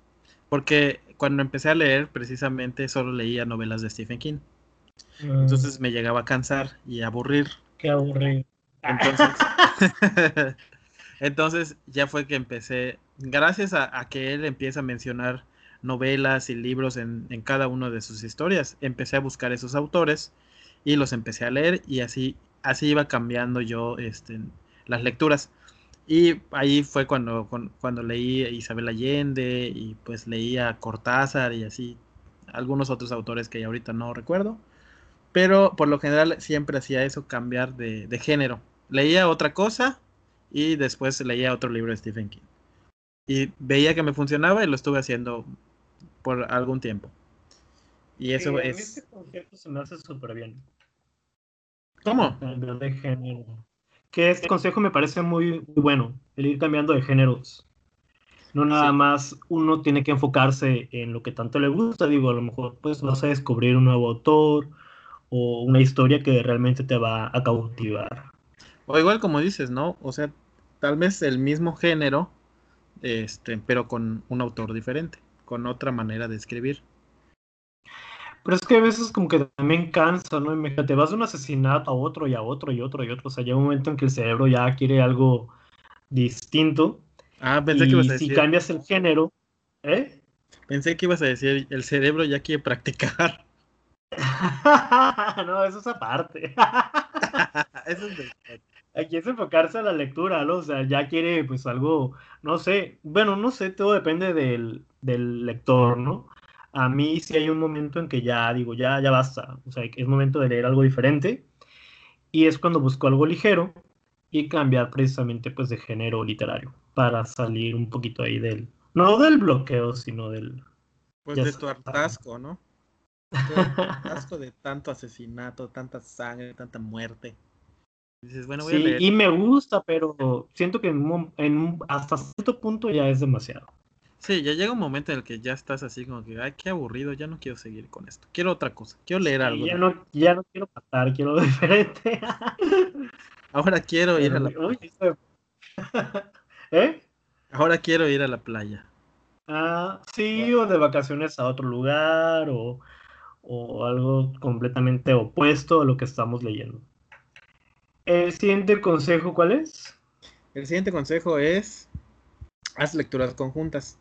Porque cuando empecé a leer, precisamente solo leía novelas de Stephen King. Mm. Entonces me llegaba a cansar y a aburrir. Qué aburrido. Entonces, entonces ya fue que empecé, gracias a, que él empieza a mencionar novelas y libros en, en cada una de sus historias, empecé a buscar esos autores y los empecé a leer y así así iba cambiando yo este, las lecturas. Y ahí fue cuando, cuando leí Isabel Allende y pues leía Cortázar y así algunos otros autores que ahorita no recuerdo. Pero por lo general siempre hacía eso, cambiar de, de género. Leía otra cosa y después leía otro libro de Stephen King. Y veía que me funcionaba y lo estuve haciendo por algún tiempo. Y eso es... Este concepto se me hace súper bien. ¿Cómo? de género. Que este consejo me parece muy, bueno, el ir cambiando de géneros. No nada más uno tiene que enfocarse en lo que tanto le gusta, digo, a lo mejor pues vas a descubrir un nuevo autor o una historia que realmente te va a cautivar. O igual como dices, ¿no? O sea, tal vez el mismo género, este, pero con un autor diferente, con otra manera de escribir. Pero es que a veces como que también cansa, ¿no? Imagínate, vas de un asesinato a otro y a otro y otro y otro. O sea, llega un momento en que el cerebro ya quiere algo distinto. Ah, pensé que ibas a decir. Si cambias el género, ¿eh? Pensé que ibas a decir, el cerebro ya quiere practicar. no, eso es aparte. eso es de... Aquí es enfocarse a la lectura, ¿no? O sea, ya quiere pues algo, no sé, bueno, no sé, todo depende del, del lector, ¿no? A mí sí hay un momento en que ya digo, ya, ya basta, o sea, es momento de leer algo diferente y es cuando busco algo ligero y cambiar precisamente pues de género literario para salir un poquito ahí del, no del bloqueo, sino del... Pues de tu hartazgo, ¿no? hartazgo de tanto asesinato, tanta sangre, tanta muerte. Dices, bueno, voy sí, a leer. y me gusta, pero siento que en, en hasta cierto punto ya es demasiado. Sí, ya llega un momento en el que ya estás así como que, ay, qué aburrido, ya no quiero seguir con esto. Quiero otra cosa, quiero leer algo. Ya no, ya no quiero matar, quiero diferente. Ahora quiero ir a la playa. ¿Eh? Ahora quiero ir a la playa. Ah, sí, o de vacaciones a otro lugar, o, o algo completamente opuesto a lo que estamos leyendo. El siguiente consejo, ¿cuál es? El siguiente consejo es, haz lecturas conjuntas.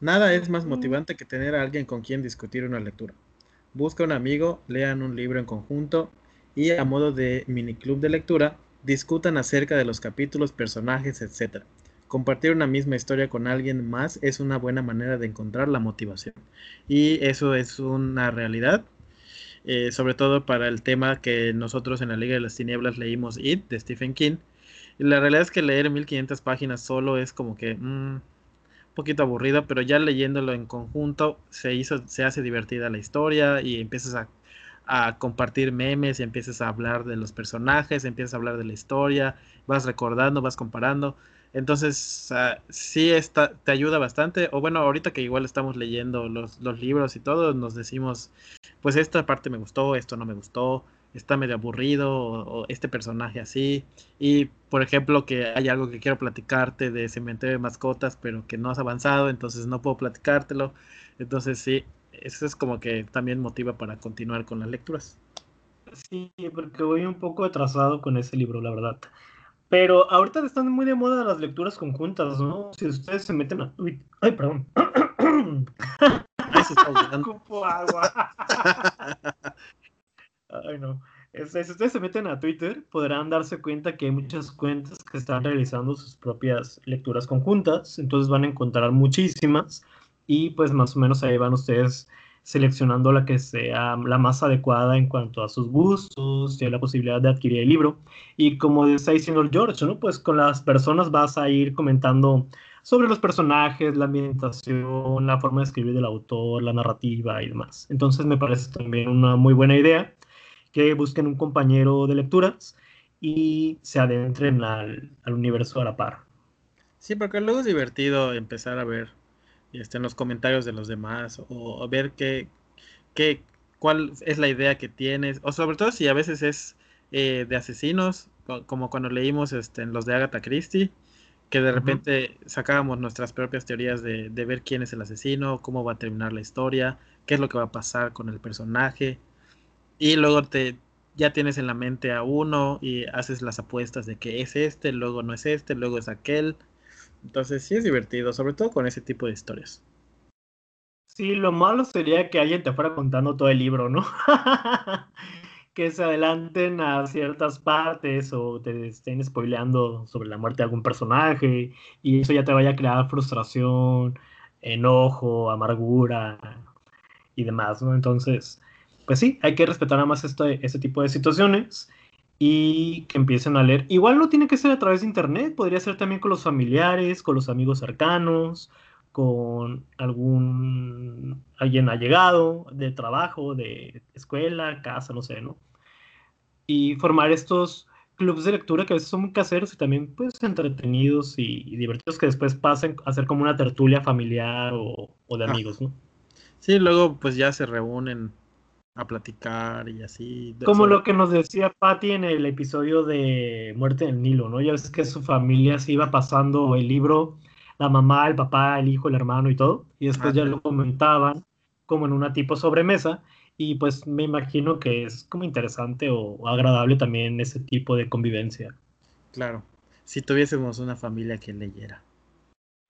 Nada es más motivante que tener a alguien con quien discutir una lectura. Busca un amigo, lean un libro en conjunto y a modo de mini club de lectura, discutan acerca de los capítulos, personajes, etc. Compartir una misma historia con alguien más es una buena manera de encontrar la motivación. Y eso es una realidad, eh, sobre todo para el tema que nosotros en la Liga de las Tinieblas leímos It de Stephen King. Y la realidad es que leer 1500 páginas solo es como que... Mm, poquito aburrido, pero ya leyéndolo en conjunto se hizo, se hace divertida la historia y empiezas a, compartir memes y empiezas a hablar de los personajes, empiezas a hablar de la historia, vas recordando, vas comparando. Entonces, sí está, te ayuda bastante. O bueno, ahorita que igual estamos leyendo los, los libros y todo, nos decimos, pues esta parte me gustó, esto no me gustó está medio aburrido o, este personaje así. Y por ejemplo que hay algo que quiero platicarte de cementerio de mascotas, pero que no has avanzado, entonces no puedo platicártelo. Entonces sí, eso es como que también motiva para continuar con las lecturas. Sí, porque voy un poco atrasado con ese libro, la verdad. Pero ahorita están muy de moda las lecturas conjuntas, ¿no? Si ustedes se meten a... ay, perdón. Se está agua. Ay, no. si ustedes se meten a Twitter, podrán darse cuenta que hay muchas cuentas que están realizando sus propias lecturas conjuntas, entonces van a encontrar muchísimas y pues más o menos ahí van ustedes seleccionando la que sea la más adecuada en cuanto a sus gustos y la posibilidad de adquirir el libro. Y como está diciendo el George, ¿no? Pues con las personas vas a ir comentando sobre los personajes, la ambientación, la forma de escribir del autor, la narrativa y demás. Entonces me parece también una muy buena idea que busquen un compañero de lecturas y se adentren al, universo a la par. Sí, porque luego es divertido empezar a ver este, en los comentarios de los demás o, ver qué, qué, cuál es la idea que tienes, o sobre todo si a veces es eh, de asesinos, como cuando leímos este, en los de Agatha Christie, que de repente sacábamos nuestras propias teorías de, de, ver quién es el asesino, cómo va a terminar la historia, qué es lo que va a pasar con el personaje, y luego te ya tienes en la mente a uno y haces las apuestas de que es este, luego no es este, luego es aquel. Entonces sí es divertido, sobre todo con ese tipo de historias. Sí, lo malo sería que alguien te fuera contando todo el libro, ¿no? que se adelanten a ciertas partes o te estén spoileando sobre la muerte de algún personaje y eso ya te vaya a crear frustración, enojo, amargura y demás, ¿no? Entonces, pues sí, hay que respetar nada más este, este tipo de situaciones y que empiecen a leer. Igual no tiene que ser a través de internet, podría ser también con los familiares, con los amigos cercanos, con algún alguien allegado de trabajo, de escuela, casa, no sé, ¿no? Y formar estos clubes de lectura que a veces son muy caseros y también pues entretenidos y, divertidos que después pasen a ser como una tertulia familiar o, de ah. amigos, ¿no? Sí, luego pues ya se reúnen a platicar y así. Como lo que nos decía Patty en el episodio de Muerte del Nilo, ¿no? Ya ves que su familia se iba pasando el libro, la mamá, el papá, el hijo, el hermano y todo, y después ya lo comentaban como en una tipo sobremesa, y pues me imagino que es como interesante o agradable también ese tipo de convivencia. Claro, si tuviésemos una familia que leyera.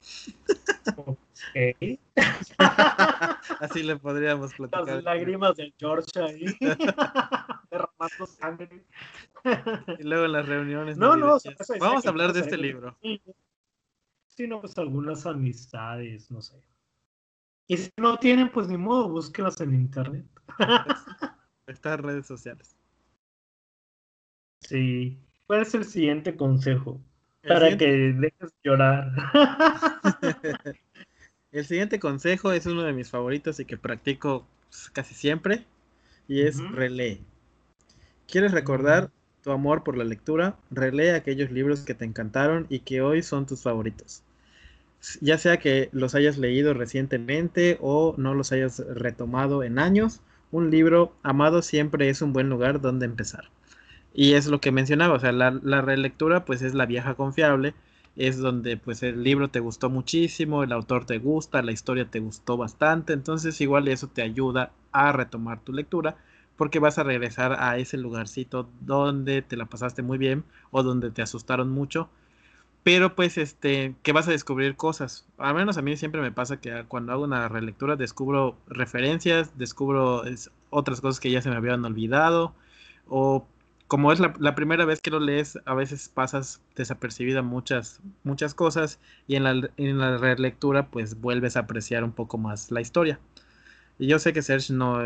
Así le podríamos platicar. Las lágrimas de George ahí. Derramando sangre. y luego en las reuniones. No, no, vamos a hablar de este libro. Sí, no, pues algunas amistades, no sé. Y si no tienen, pues ni modo, búsquenlas en internet. Estas redes sociales. Sí. ¿Cuál es el siguiente consejo? Para que dejes llorar. El siguiente consejo es uno de mis favoritos y que practico casi siempre y es relee. ¿Quieres recordar tu amor por la lectura? Relee aquellos libros que te encantaron y que hoy son tus favoritos. ya sea que los hayas leído recientemente o no los hayas retomado en años, un libro amado siempre es un buen lugar donde empezar. Y es lo que mencionaba, o sea, la, la relectura pues es la vieja confiable, es donde pues el libro te gustó muchísimo, el autor te gusta, la historia te gustó bastante, entonces igual eso te ayuda a retomar tu lectura porque vas a regresar a ese lugarcito donde te la pasaste muy bien o donde te asustaron mucho pero pues este, que vas a descubrir cosas. Al menos a mí siempre me pasa que cuando hago una relectura descubro referencias, descubro otras cosas que ya se me habían olvidado, o como es la, primera vez que lo lees, a veces pasas desapercibida muchas, muchas cosas y en la, en la relectura pues vuelves a apreciar un poco más la historia. Y yo sé que Serge no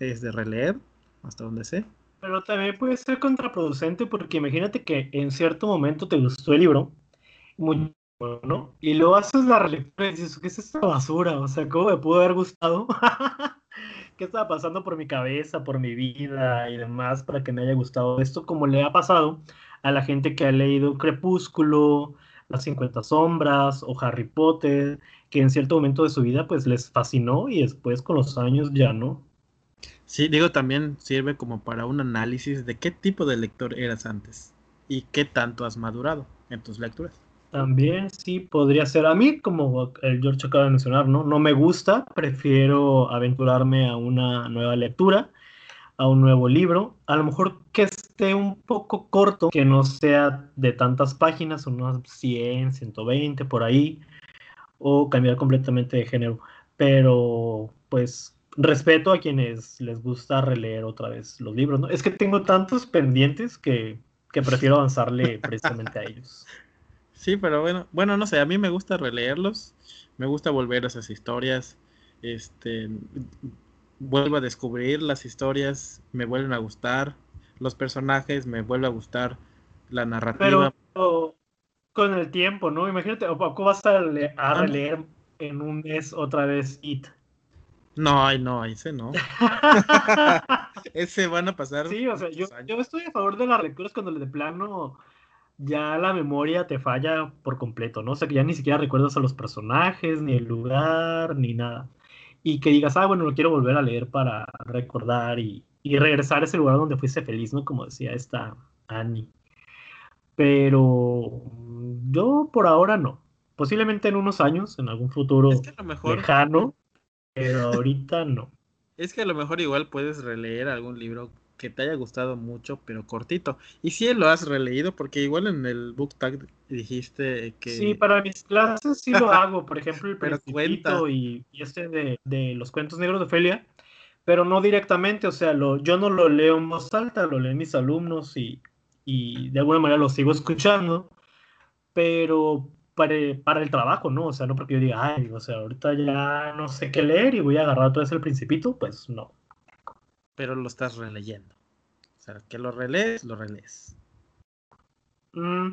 es de releer, hasta donde sé. Pero también puede ser contraproducente porque imagínate que en cierto momento te gustó el libro, muy bueno, y luego haces la relectura y dices, ¿qué es esta basura? O sea, ¿cómo me pudo haber gustado? ¿Qué estaba pasando por mi cabeza, por mi vida y demás para que me haya gustado esto? Como le ha pasado a la gente que ha leído Crepúsculo, Las 50 Sombras o Harry Potter, que en cierto momento de su vida pues les fascinó y después con los años ya no. Sí, digo, también sirve como para un análisis de qué tipo de lector eras antes y qué tanto has madurado en tus lecturas. También sí podría ser a mí, como el George acaba de mencionar, ¿no? No me gusta, prefiero aventurarme a una nueva lectura, a un nuevo libro, a lo mejor que esté un poco corto, que no sea de tantas páginas, unas 100, 120 por ahí, o cambiar completamente de género. Pero pues respeto a quienes les gusta releer otra vez los libros, ¿no? Es que tengo tantos pendientes que, que prefiero avanzarle precisamente a ellos. Sí, pero bueno, bueno, no sé, a mí me gusta releerlos, me gusta volver a esas historias, este, vuelvo a descubrir las historias, me vuelven a gustar, los personajes, me vuelve a gustar la narrativa. Pero con el tiempo, ¿no? Imagínate, ¿cómo vas a, a releer en un mes otra vez It? No, ay, no, ese no. ese van a pasar. Sí, o sea, yo, yo, estoy a favor de las lecturas cuando de plano ya la memoria te falla por completo, ¿no? O sea, que ya ni siquiera recuerdas a los personajes, ni el lugar, ni nada. Y que digas, ah, bueno, lo quiero volver a leer para recordar y, regresar a ese lugar donde fuiste feliz, ¿no? Como decía esta Annie. Pero yo por ahora no. Posiblemente en unos años, en algún futuro lejano, pero ahorita no. Es que a lo mejor igual puedes releer algún libro que te haya gustado mucho, pero cortito. Y si lo has releído, porque igual en el book tag dijiste que... Sí, para mis clases sí lo hago, por ejemplo, el Principito y, y, este de, los cuentos negros de Felia, pero no directamente, o sea, lo, yo no lo leo en voz alta, lo leen mis alumnos y, y de alguna manera lo sigo escuchando, pero para, para, el trabajo, ¿no? O sea, no porque yo diga, ay, o sea, ahorita ya no sé qué leer y voy a agarrar todo ese el Principito, pues no pero lo estás releyendo. O sea, que lo relees, lo relees. Mm,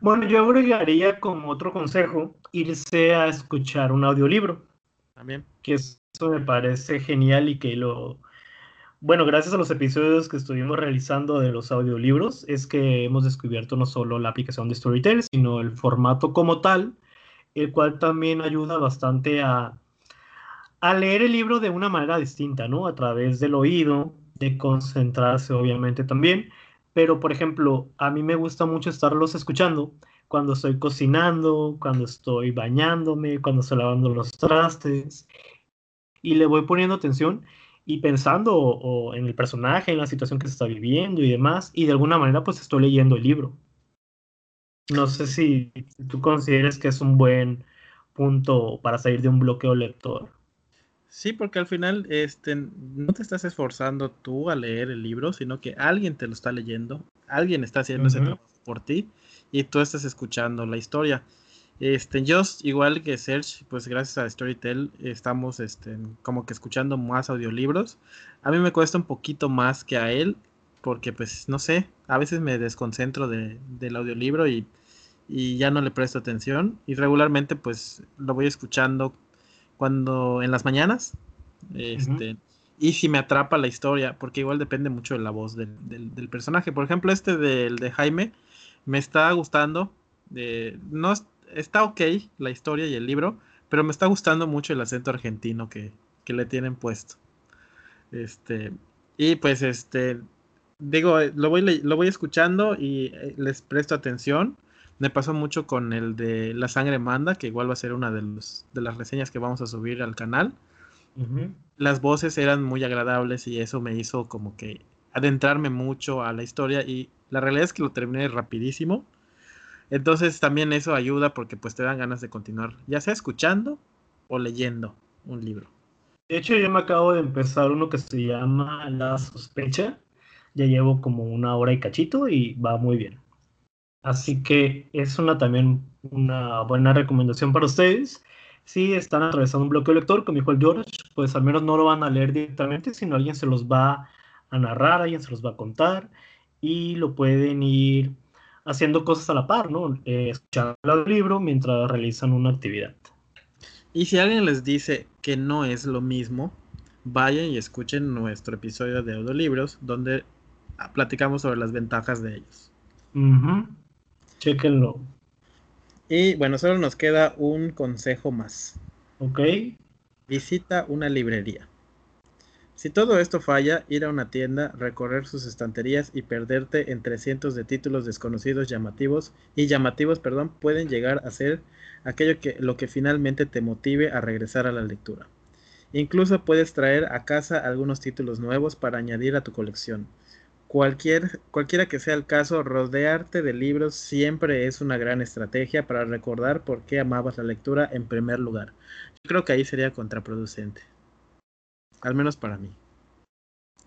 bueno, yo agregaría como otro consejo irse a escuchar un audiolibro. También. Que eso me parece genial y que lo... Bueno, gracias a los episodios que estuvimos realizando de los audiolibros, es que hemos descubierto no solo la aplicación de Storytel, sino el formato como tal, el cual también ayuda bastante a a leer el libro de una manera distinta, ¿no? A través del oído, de concentrarse obviamente también, pero por ejemplo, a mí me gusta mucho estarlos escuchando cuando estoy cocinando, cuando estoy bañándome, cuando estoy lavando los trastes, y le voy poniendo atención y pensando en el personaje, en la situación que se está viviendo y demás, y de alguna manera pues estoy leyendo el libro. No sé si tú consideres que es un buen punto para salir de un bloqueo lector. Sí, porque al final este, no te estás esforzando tú a leer el libro, sino que alguien te lo está leyendo, alguien está haciendo ese trabajo por ti y tú estás escuchando la historia. Este, yo, igual que Serge, pues gracias a Storytel estamos este, como que escuchando más audiolibros. A mí me cuesta un poquito más que a él, porque pues no sé, a veces me desconcentro de, del audiolibro y, y ya no le presto atención. Y regularmente pues lo voy escuchando cuando en las mañanas. Este, Y si me atrapa la historia, porque igual depende mucho de la voz del, personaje. Por ejemplo, este del de Jaime me está gustando. no está ok la historia y el libro, pero me está gustando mucho el acento argentino que, que le tienen puesto. Este, y pues este, digo, lo voy, lo voy escuchando y eh, les presto atención. Me pasó mucho con el de La Sangre Manda, que igual va a ser una de, los, de las reseñas que vamos a subir al canal. Las voces eran muy agradables y eso me hizo como que adentrarme mucho a la historia y la realidad es que lo terminé rapidísimo. Entonces también eso ayuda porque pues te dan ganas de continuar, ya sea escuchando o leyendo un libro. De hecho, yo me acabo de empezar uno que se llama La sospecha. Ya llevo como una hora y cachito y va muy bien. Así que es una también una buena recomendación para ustedes. Si están atravesando un bloqueo lector, como dijo el George, pues al menos no lo van a leer directamente, sino alguien se los va a narrar, alguien se los va a contar y lo pueden ir haciendo cosas a la par, ¿no? Eh, escuchando el libro mientras realizan una actividad. Y si alguien les dice que no es lo mismo, vayan y escuchen nuestro episodio de audiolibros donde platicamos sobre las ventajas de ellos. Chequenlo. Y bueno, solo nos queda un consejo más. Ok. Visita una librería. Si todo esto falla, ir a una tienda, recorrer sus estanterías y perderte entre cientos de títulos desconocidos llamativos y llamativos, perdón, pueden llegar a ser aquello que lo que finalmente te motive a regresar a la lectura. Incluso puedes traer a casa algunos títulos nuevos para añadir a tu colección. Cualquier, cualquiera que sea el caso, rodearte de libros siempre es una gran estrategia para recordar por qué amabas la lectura en primer lugar. Yo creo que ahí sería contraproducente. Al menos para mí.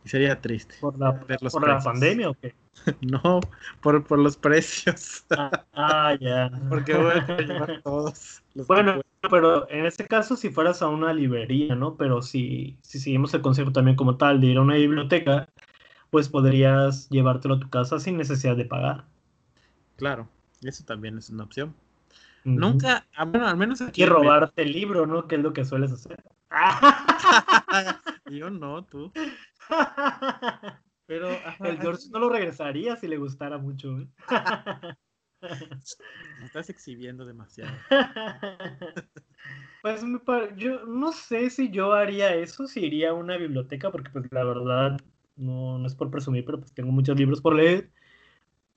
Y sería triste. ¿Por la, ¿por la pandemia o qué? no, por, por los precios. Ah, ah ya. Porque voy a llevar todos. bueno, pero en este caso, si fueras a una librería, ¿no? Pero si, si seguimos el concepto también como tal de ir a una biblioteca, pues podrías llevártelo a tu casa sin necesidad de pagar. Claro, eso también es una opción. Nunca, ah, bueno, al menos aquí. Y robarte el libro, ¿no? Que es lo que sueles hacer. Yo no, tú. Pero el George no lo regresaría si le gustara mucho. ¿eh? estás exhibiendo demasiado. Pues yo no sé si yo haría eso, si iría a una biblioteca, porque pues la verdad no, no es por presumir, pero pues tengo muchos libros por leer.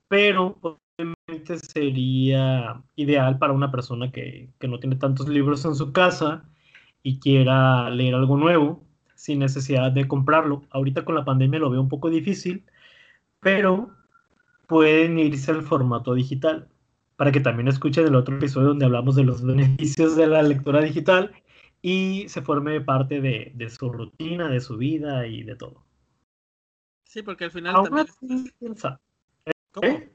Pero obviamente sería ideal para una persona que, que no tiene tantos libros en su casa y quiera leer algo nuevo sin necesidad de comprarlo. Ahorita con la pandemia lo veo un poco difícil, pero pueden irse al formato digital para que también escuchen el otro episodio donde hablamos de los beneficios de la lectura digital y se forme parte de, su rutina, de su vida y de todo. Sí, porque al final también... ¿Eh?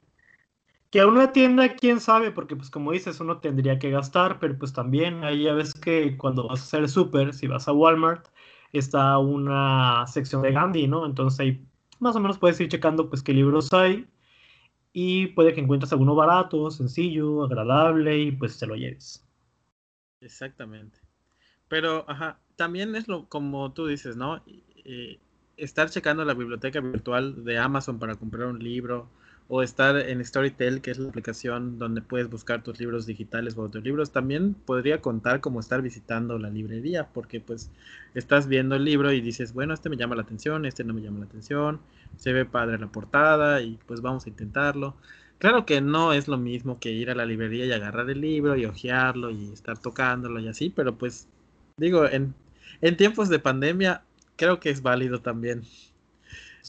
Que a una tienda, quién sabe, porque pues como dices, uno tendría que gastar, pero pues también ahí ya ves que cuando vas a hacer súper, si vas a Walmart, está una sección de Gandhi, ¿no? Entonces ahí más o menos puedes ir checando pues qué libros hay y puede que encuentres alguno barato, sencillo, agradable y pues te lo lleves. Exactamente. Pero, ajá, también es lo como tú dices, ¿no? Estar checando la biblioteca virtual de Amazon para comprar un libro o estar en Storytel, que es la aplicación donde puedes buscar tus libros digitales o otros libros, también podría contar como estar visitando la librería, porque pues estás viendo el libro y dices, bueno, este me llama la atención, este no me llama la atención, se ve padre la portada y pues vamos a intentarlo. Claro que no es lo mismo que ir a la librería y agarrar el libro y hojearlo y estar tocándolo y así, pero pues digo, en, en tiempos de pandemia creo que es válido también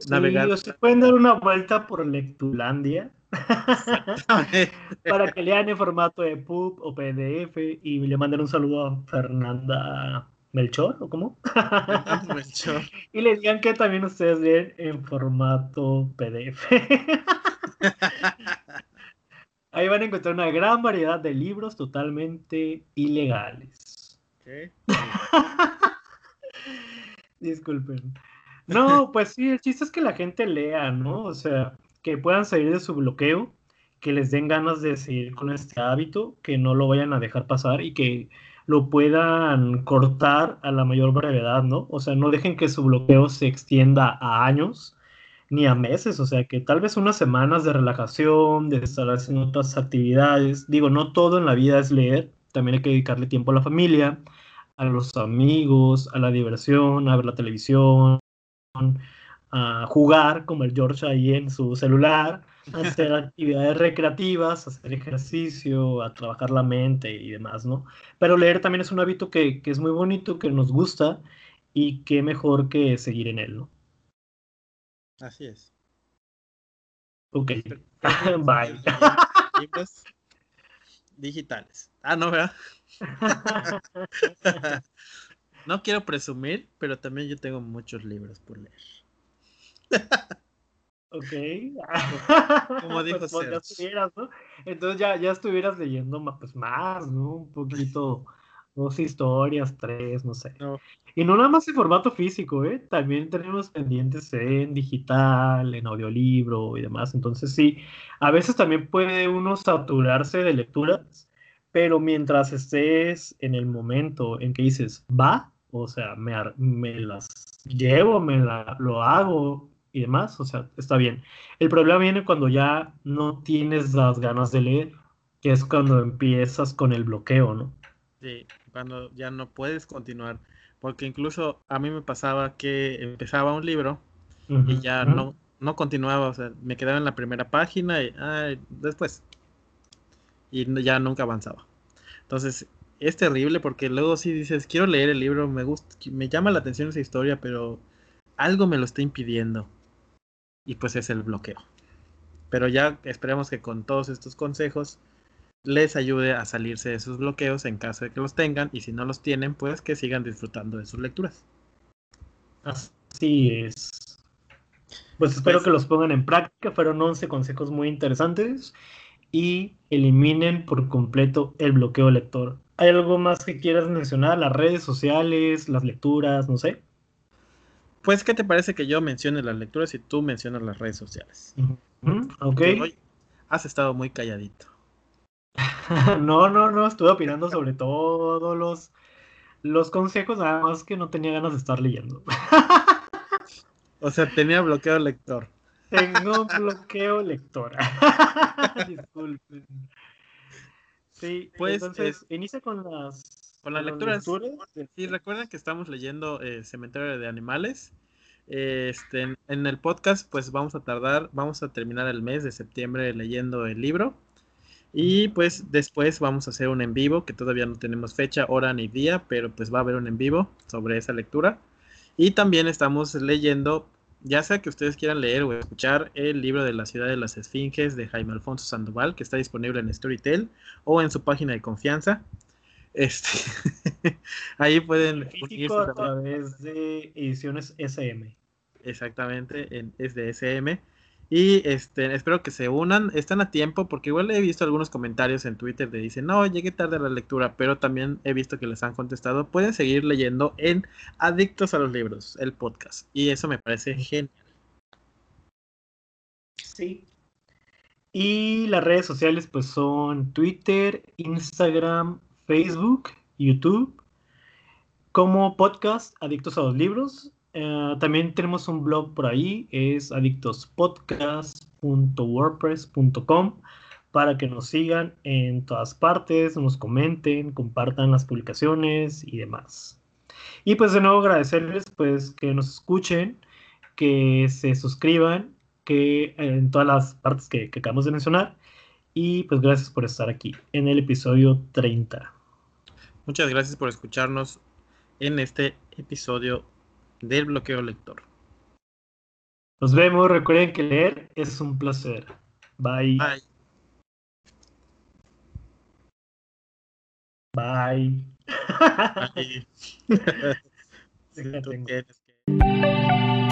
navegar. se pueden dar una vuelta por Lectulandia para que lean en formato de PUB o PDF y le manden un saludo a Fernanda Melchor o cómo? Melchor. y le digan que también ustedes leen en formato PDF. Ahí van a encontrar una gran variedad de libros totalmente ilegales. Disculpen. No, pues sí, el chiste es que la gente lea, ¿no? O sea, que puedan salir de su bloqueo, que les den ganas de seguir con este hábito, que no lo vayan a dejar pasar y que lo puedan cortar a la mayor brevedad, ¿no? O sea, no dejen que su bloqueo se extienda a años, ni a meses, o sea que tal vez unas semanas de relajación, de estar haciendo otras actividades. Digo, no todo en la vida es leer, también hay que dedicarle tiempo a la familia, a los amigos, a la diversión, a ver la televisión, a jugar como el George ahí en su celular, a hacer actividades recreativas, a hacer ejercicio, a trabajar la mente y demás, ¿no? Pero leer también es un hábito que, que es muy bonito, que nos gusta y qué mejor que seguir en él, ¿no? Así es. Ok. Bye. Libros digitales. Ah, no, ¿verdad? no quiero presumir, pero también yo tengo muchos libros por leer. ok. Como dijo pues, pues, ya ¿no? Entonces ya, ya estuvieras leyendo pues, más, ¿no? Un poquito, dos historias, tres, no sé. Y no nada más en formato físico, ¿eh? También tenemos pendientes en digital, en audiolibro y demás. Entonces sí, a veces también puede uno saturarse de lecturas pero mientras estés en el momento en que dices, va, o sea, me, me las llevo, me la, lo hago y demás, o sea, está bien. El problema viene cuando ya no tienes las ganas de leer, que es cuando empiezas con el bloqueo, ¿no? Sí, cuando ya no puedes continuar, porque incluso a mí me pasaba que empezaba un libro y ya no, no continuaba, o sea, me quedaba en la primera página y después y ya nunca avanzaba. Entonces, es terrible porque luego si dices, quiero leer el libro, me gusta, me llama la atención esa historia, pero algo me lo está impidiendo. Y pues es el bloqueo. Pero ya esperemos que con todos estos consejos les ayude a salirse de sus bloqueos en caso de que los tengan y si no los tienen, pues que sigan disfrutando de sus lecturas. Así es. Pues espero pues que los pongan en práctica. Fueron 11 consejos muy interesantes y eliminen por completo el bloqueo lector. ¿Hay algo más que quieras mencionar? ¿Las redes sociales, las lecturas, no sé? Pues, ¿qué te parece que yo mencione las lecturas y tú mencionas las redes sociales? ok. has estado muy calladito. no, no, no, estuve opinando sobre todos los, los consejos, nada más que no tenía ganas de estar leyendo. o sea, tenía bloqueo lector. Tengo bloqueo lectora. Disculpen. Sí, pues entonces inicia con las con las lecturas. Sí, recuerden que estamos leyendo eh, Cementerio de Animales. Este, en, el podcast, pues vamos a tardar, vamos a terminar el mes de septiembre leyendo el libro. Y pues después vamos a hacer un en vivo, que todavía no tenemos fecha, hora ni día, pero pues va a haber un en vivo sobre esa lectura. Y también estamos leyendo ya sea que ustedes quieran leer o escuchar el libro de la ciudad de las esfinges de Jaime Alfonso Sandoval, que está disponible en Storytel o en su página de confianza. Este, ahí pueden unirse a través de ediciones SM. Exactamente, en, es de SM. Y este, espero que se unan, están a tiempo, porque igual he visto algunos comentarios en Twitter de dicen, no, llegué tarde a la lectura, pero también he visto que les han contestado, pueden seguir leyendo en Adictos a los Libros, el podcast. Y eso me parece genial. Sí. Y las redes sociales pues son Twitter, Instagram, Facebook, YouTube, como podcast Adictos a los Libros. Eh, también tenemos un blog por ahí, es adictospodcast.wordpress.com para que nos sigan en todas partes, nos comenten, compartan las publicaciones y demás. Y pues de nuevo agradecerles pues que nos escuchen, que se suscriban, que en todas las partes que, que acabamos de mencionar. Y pues gracias por estar aquí en el episodio 30. Muchas gracias por escucharnos en este episodio del bloqueo lector. Nos vemos, recuerden que leer es un placer. Bye. Bye. Bye. Bye.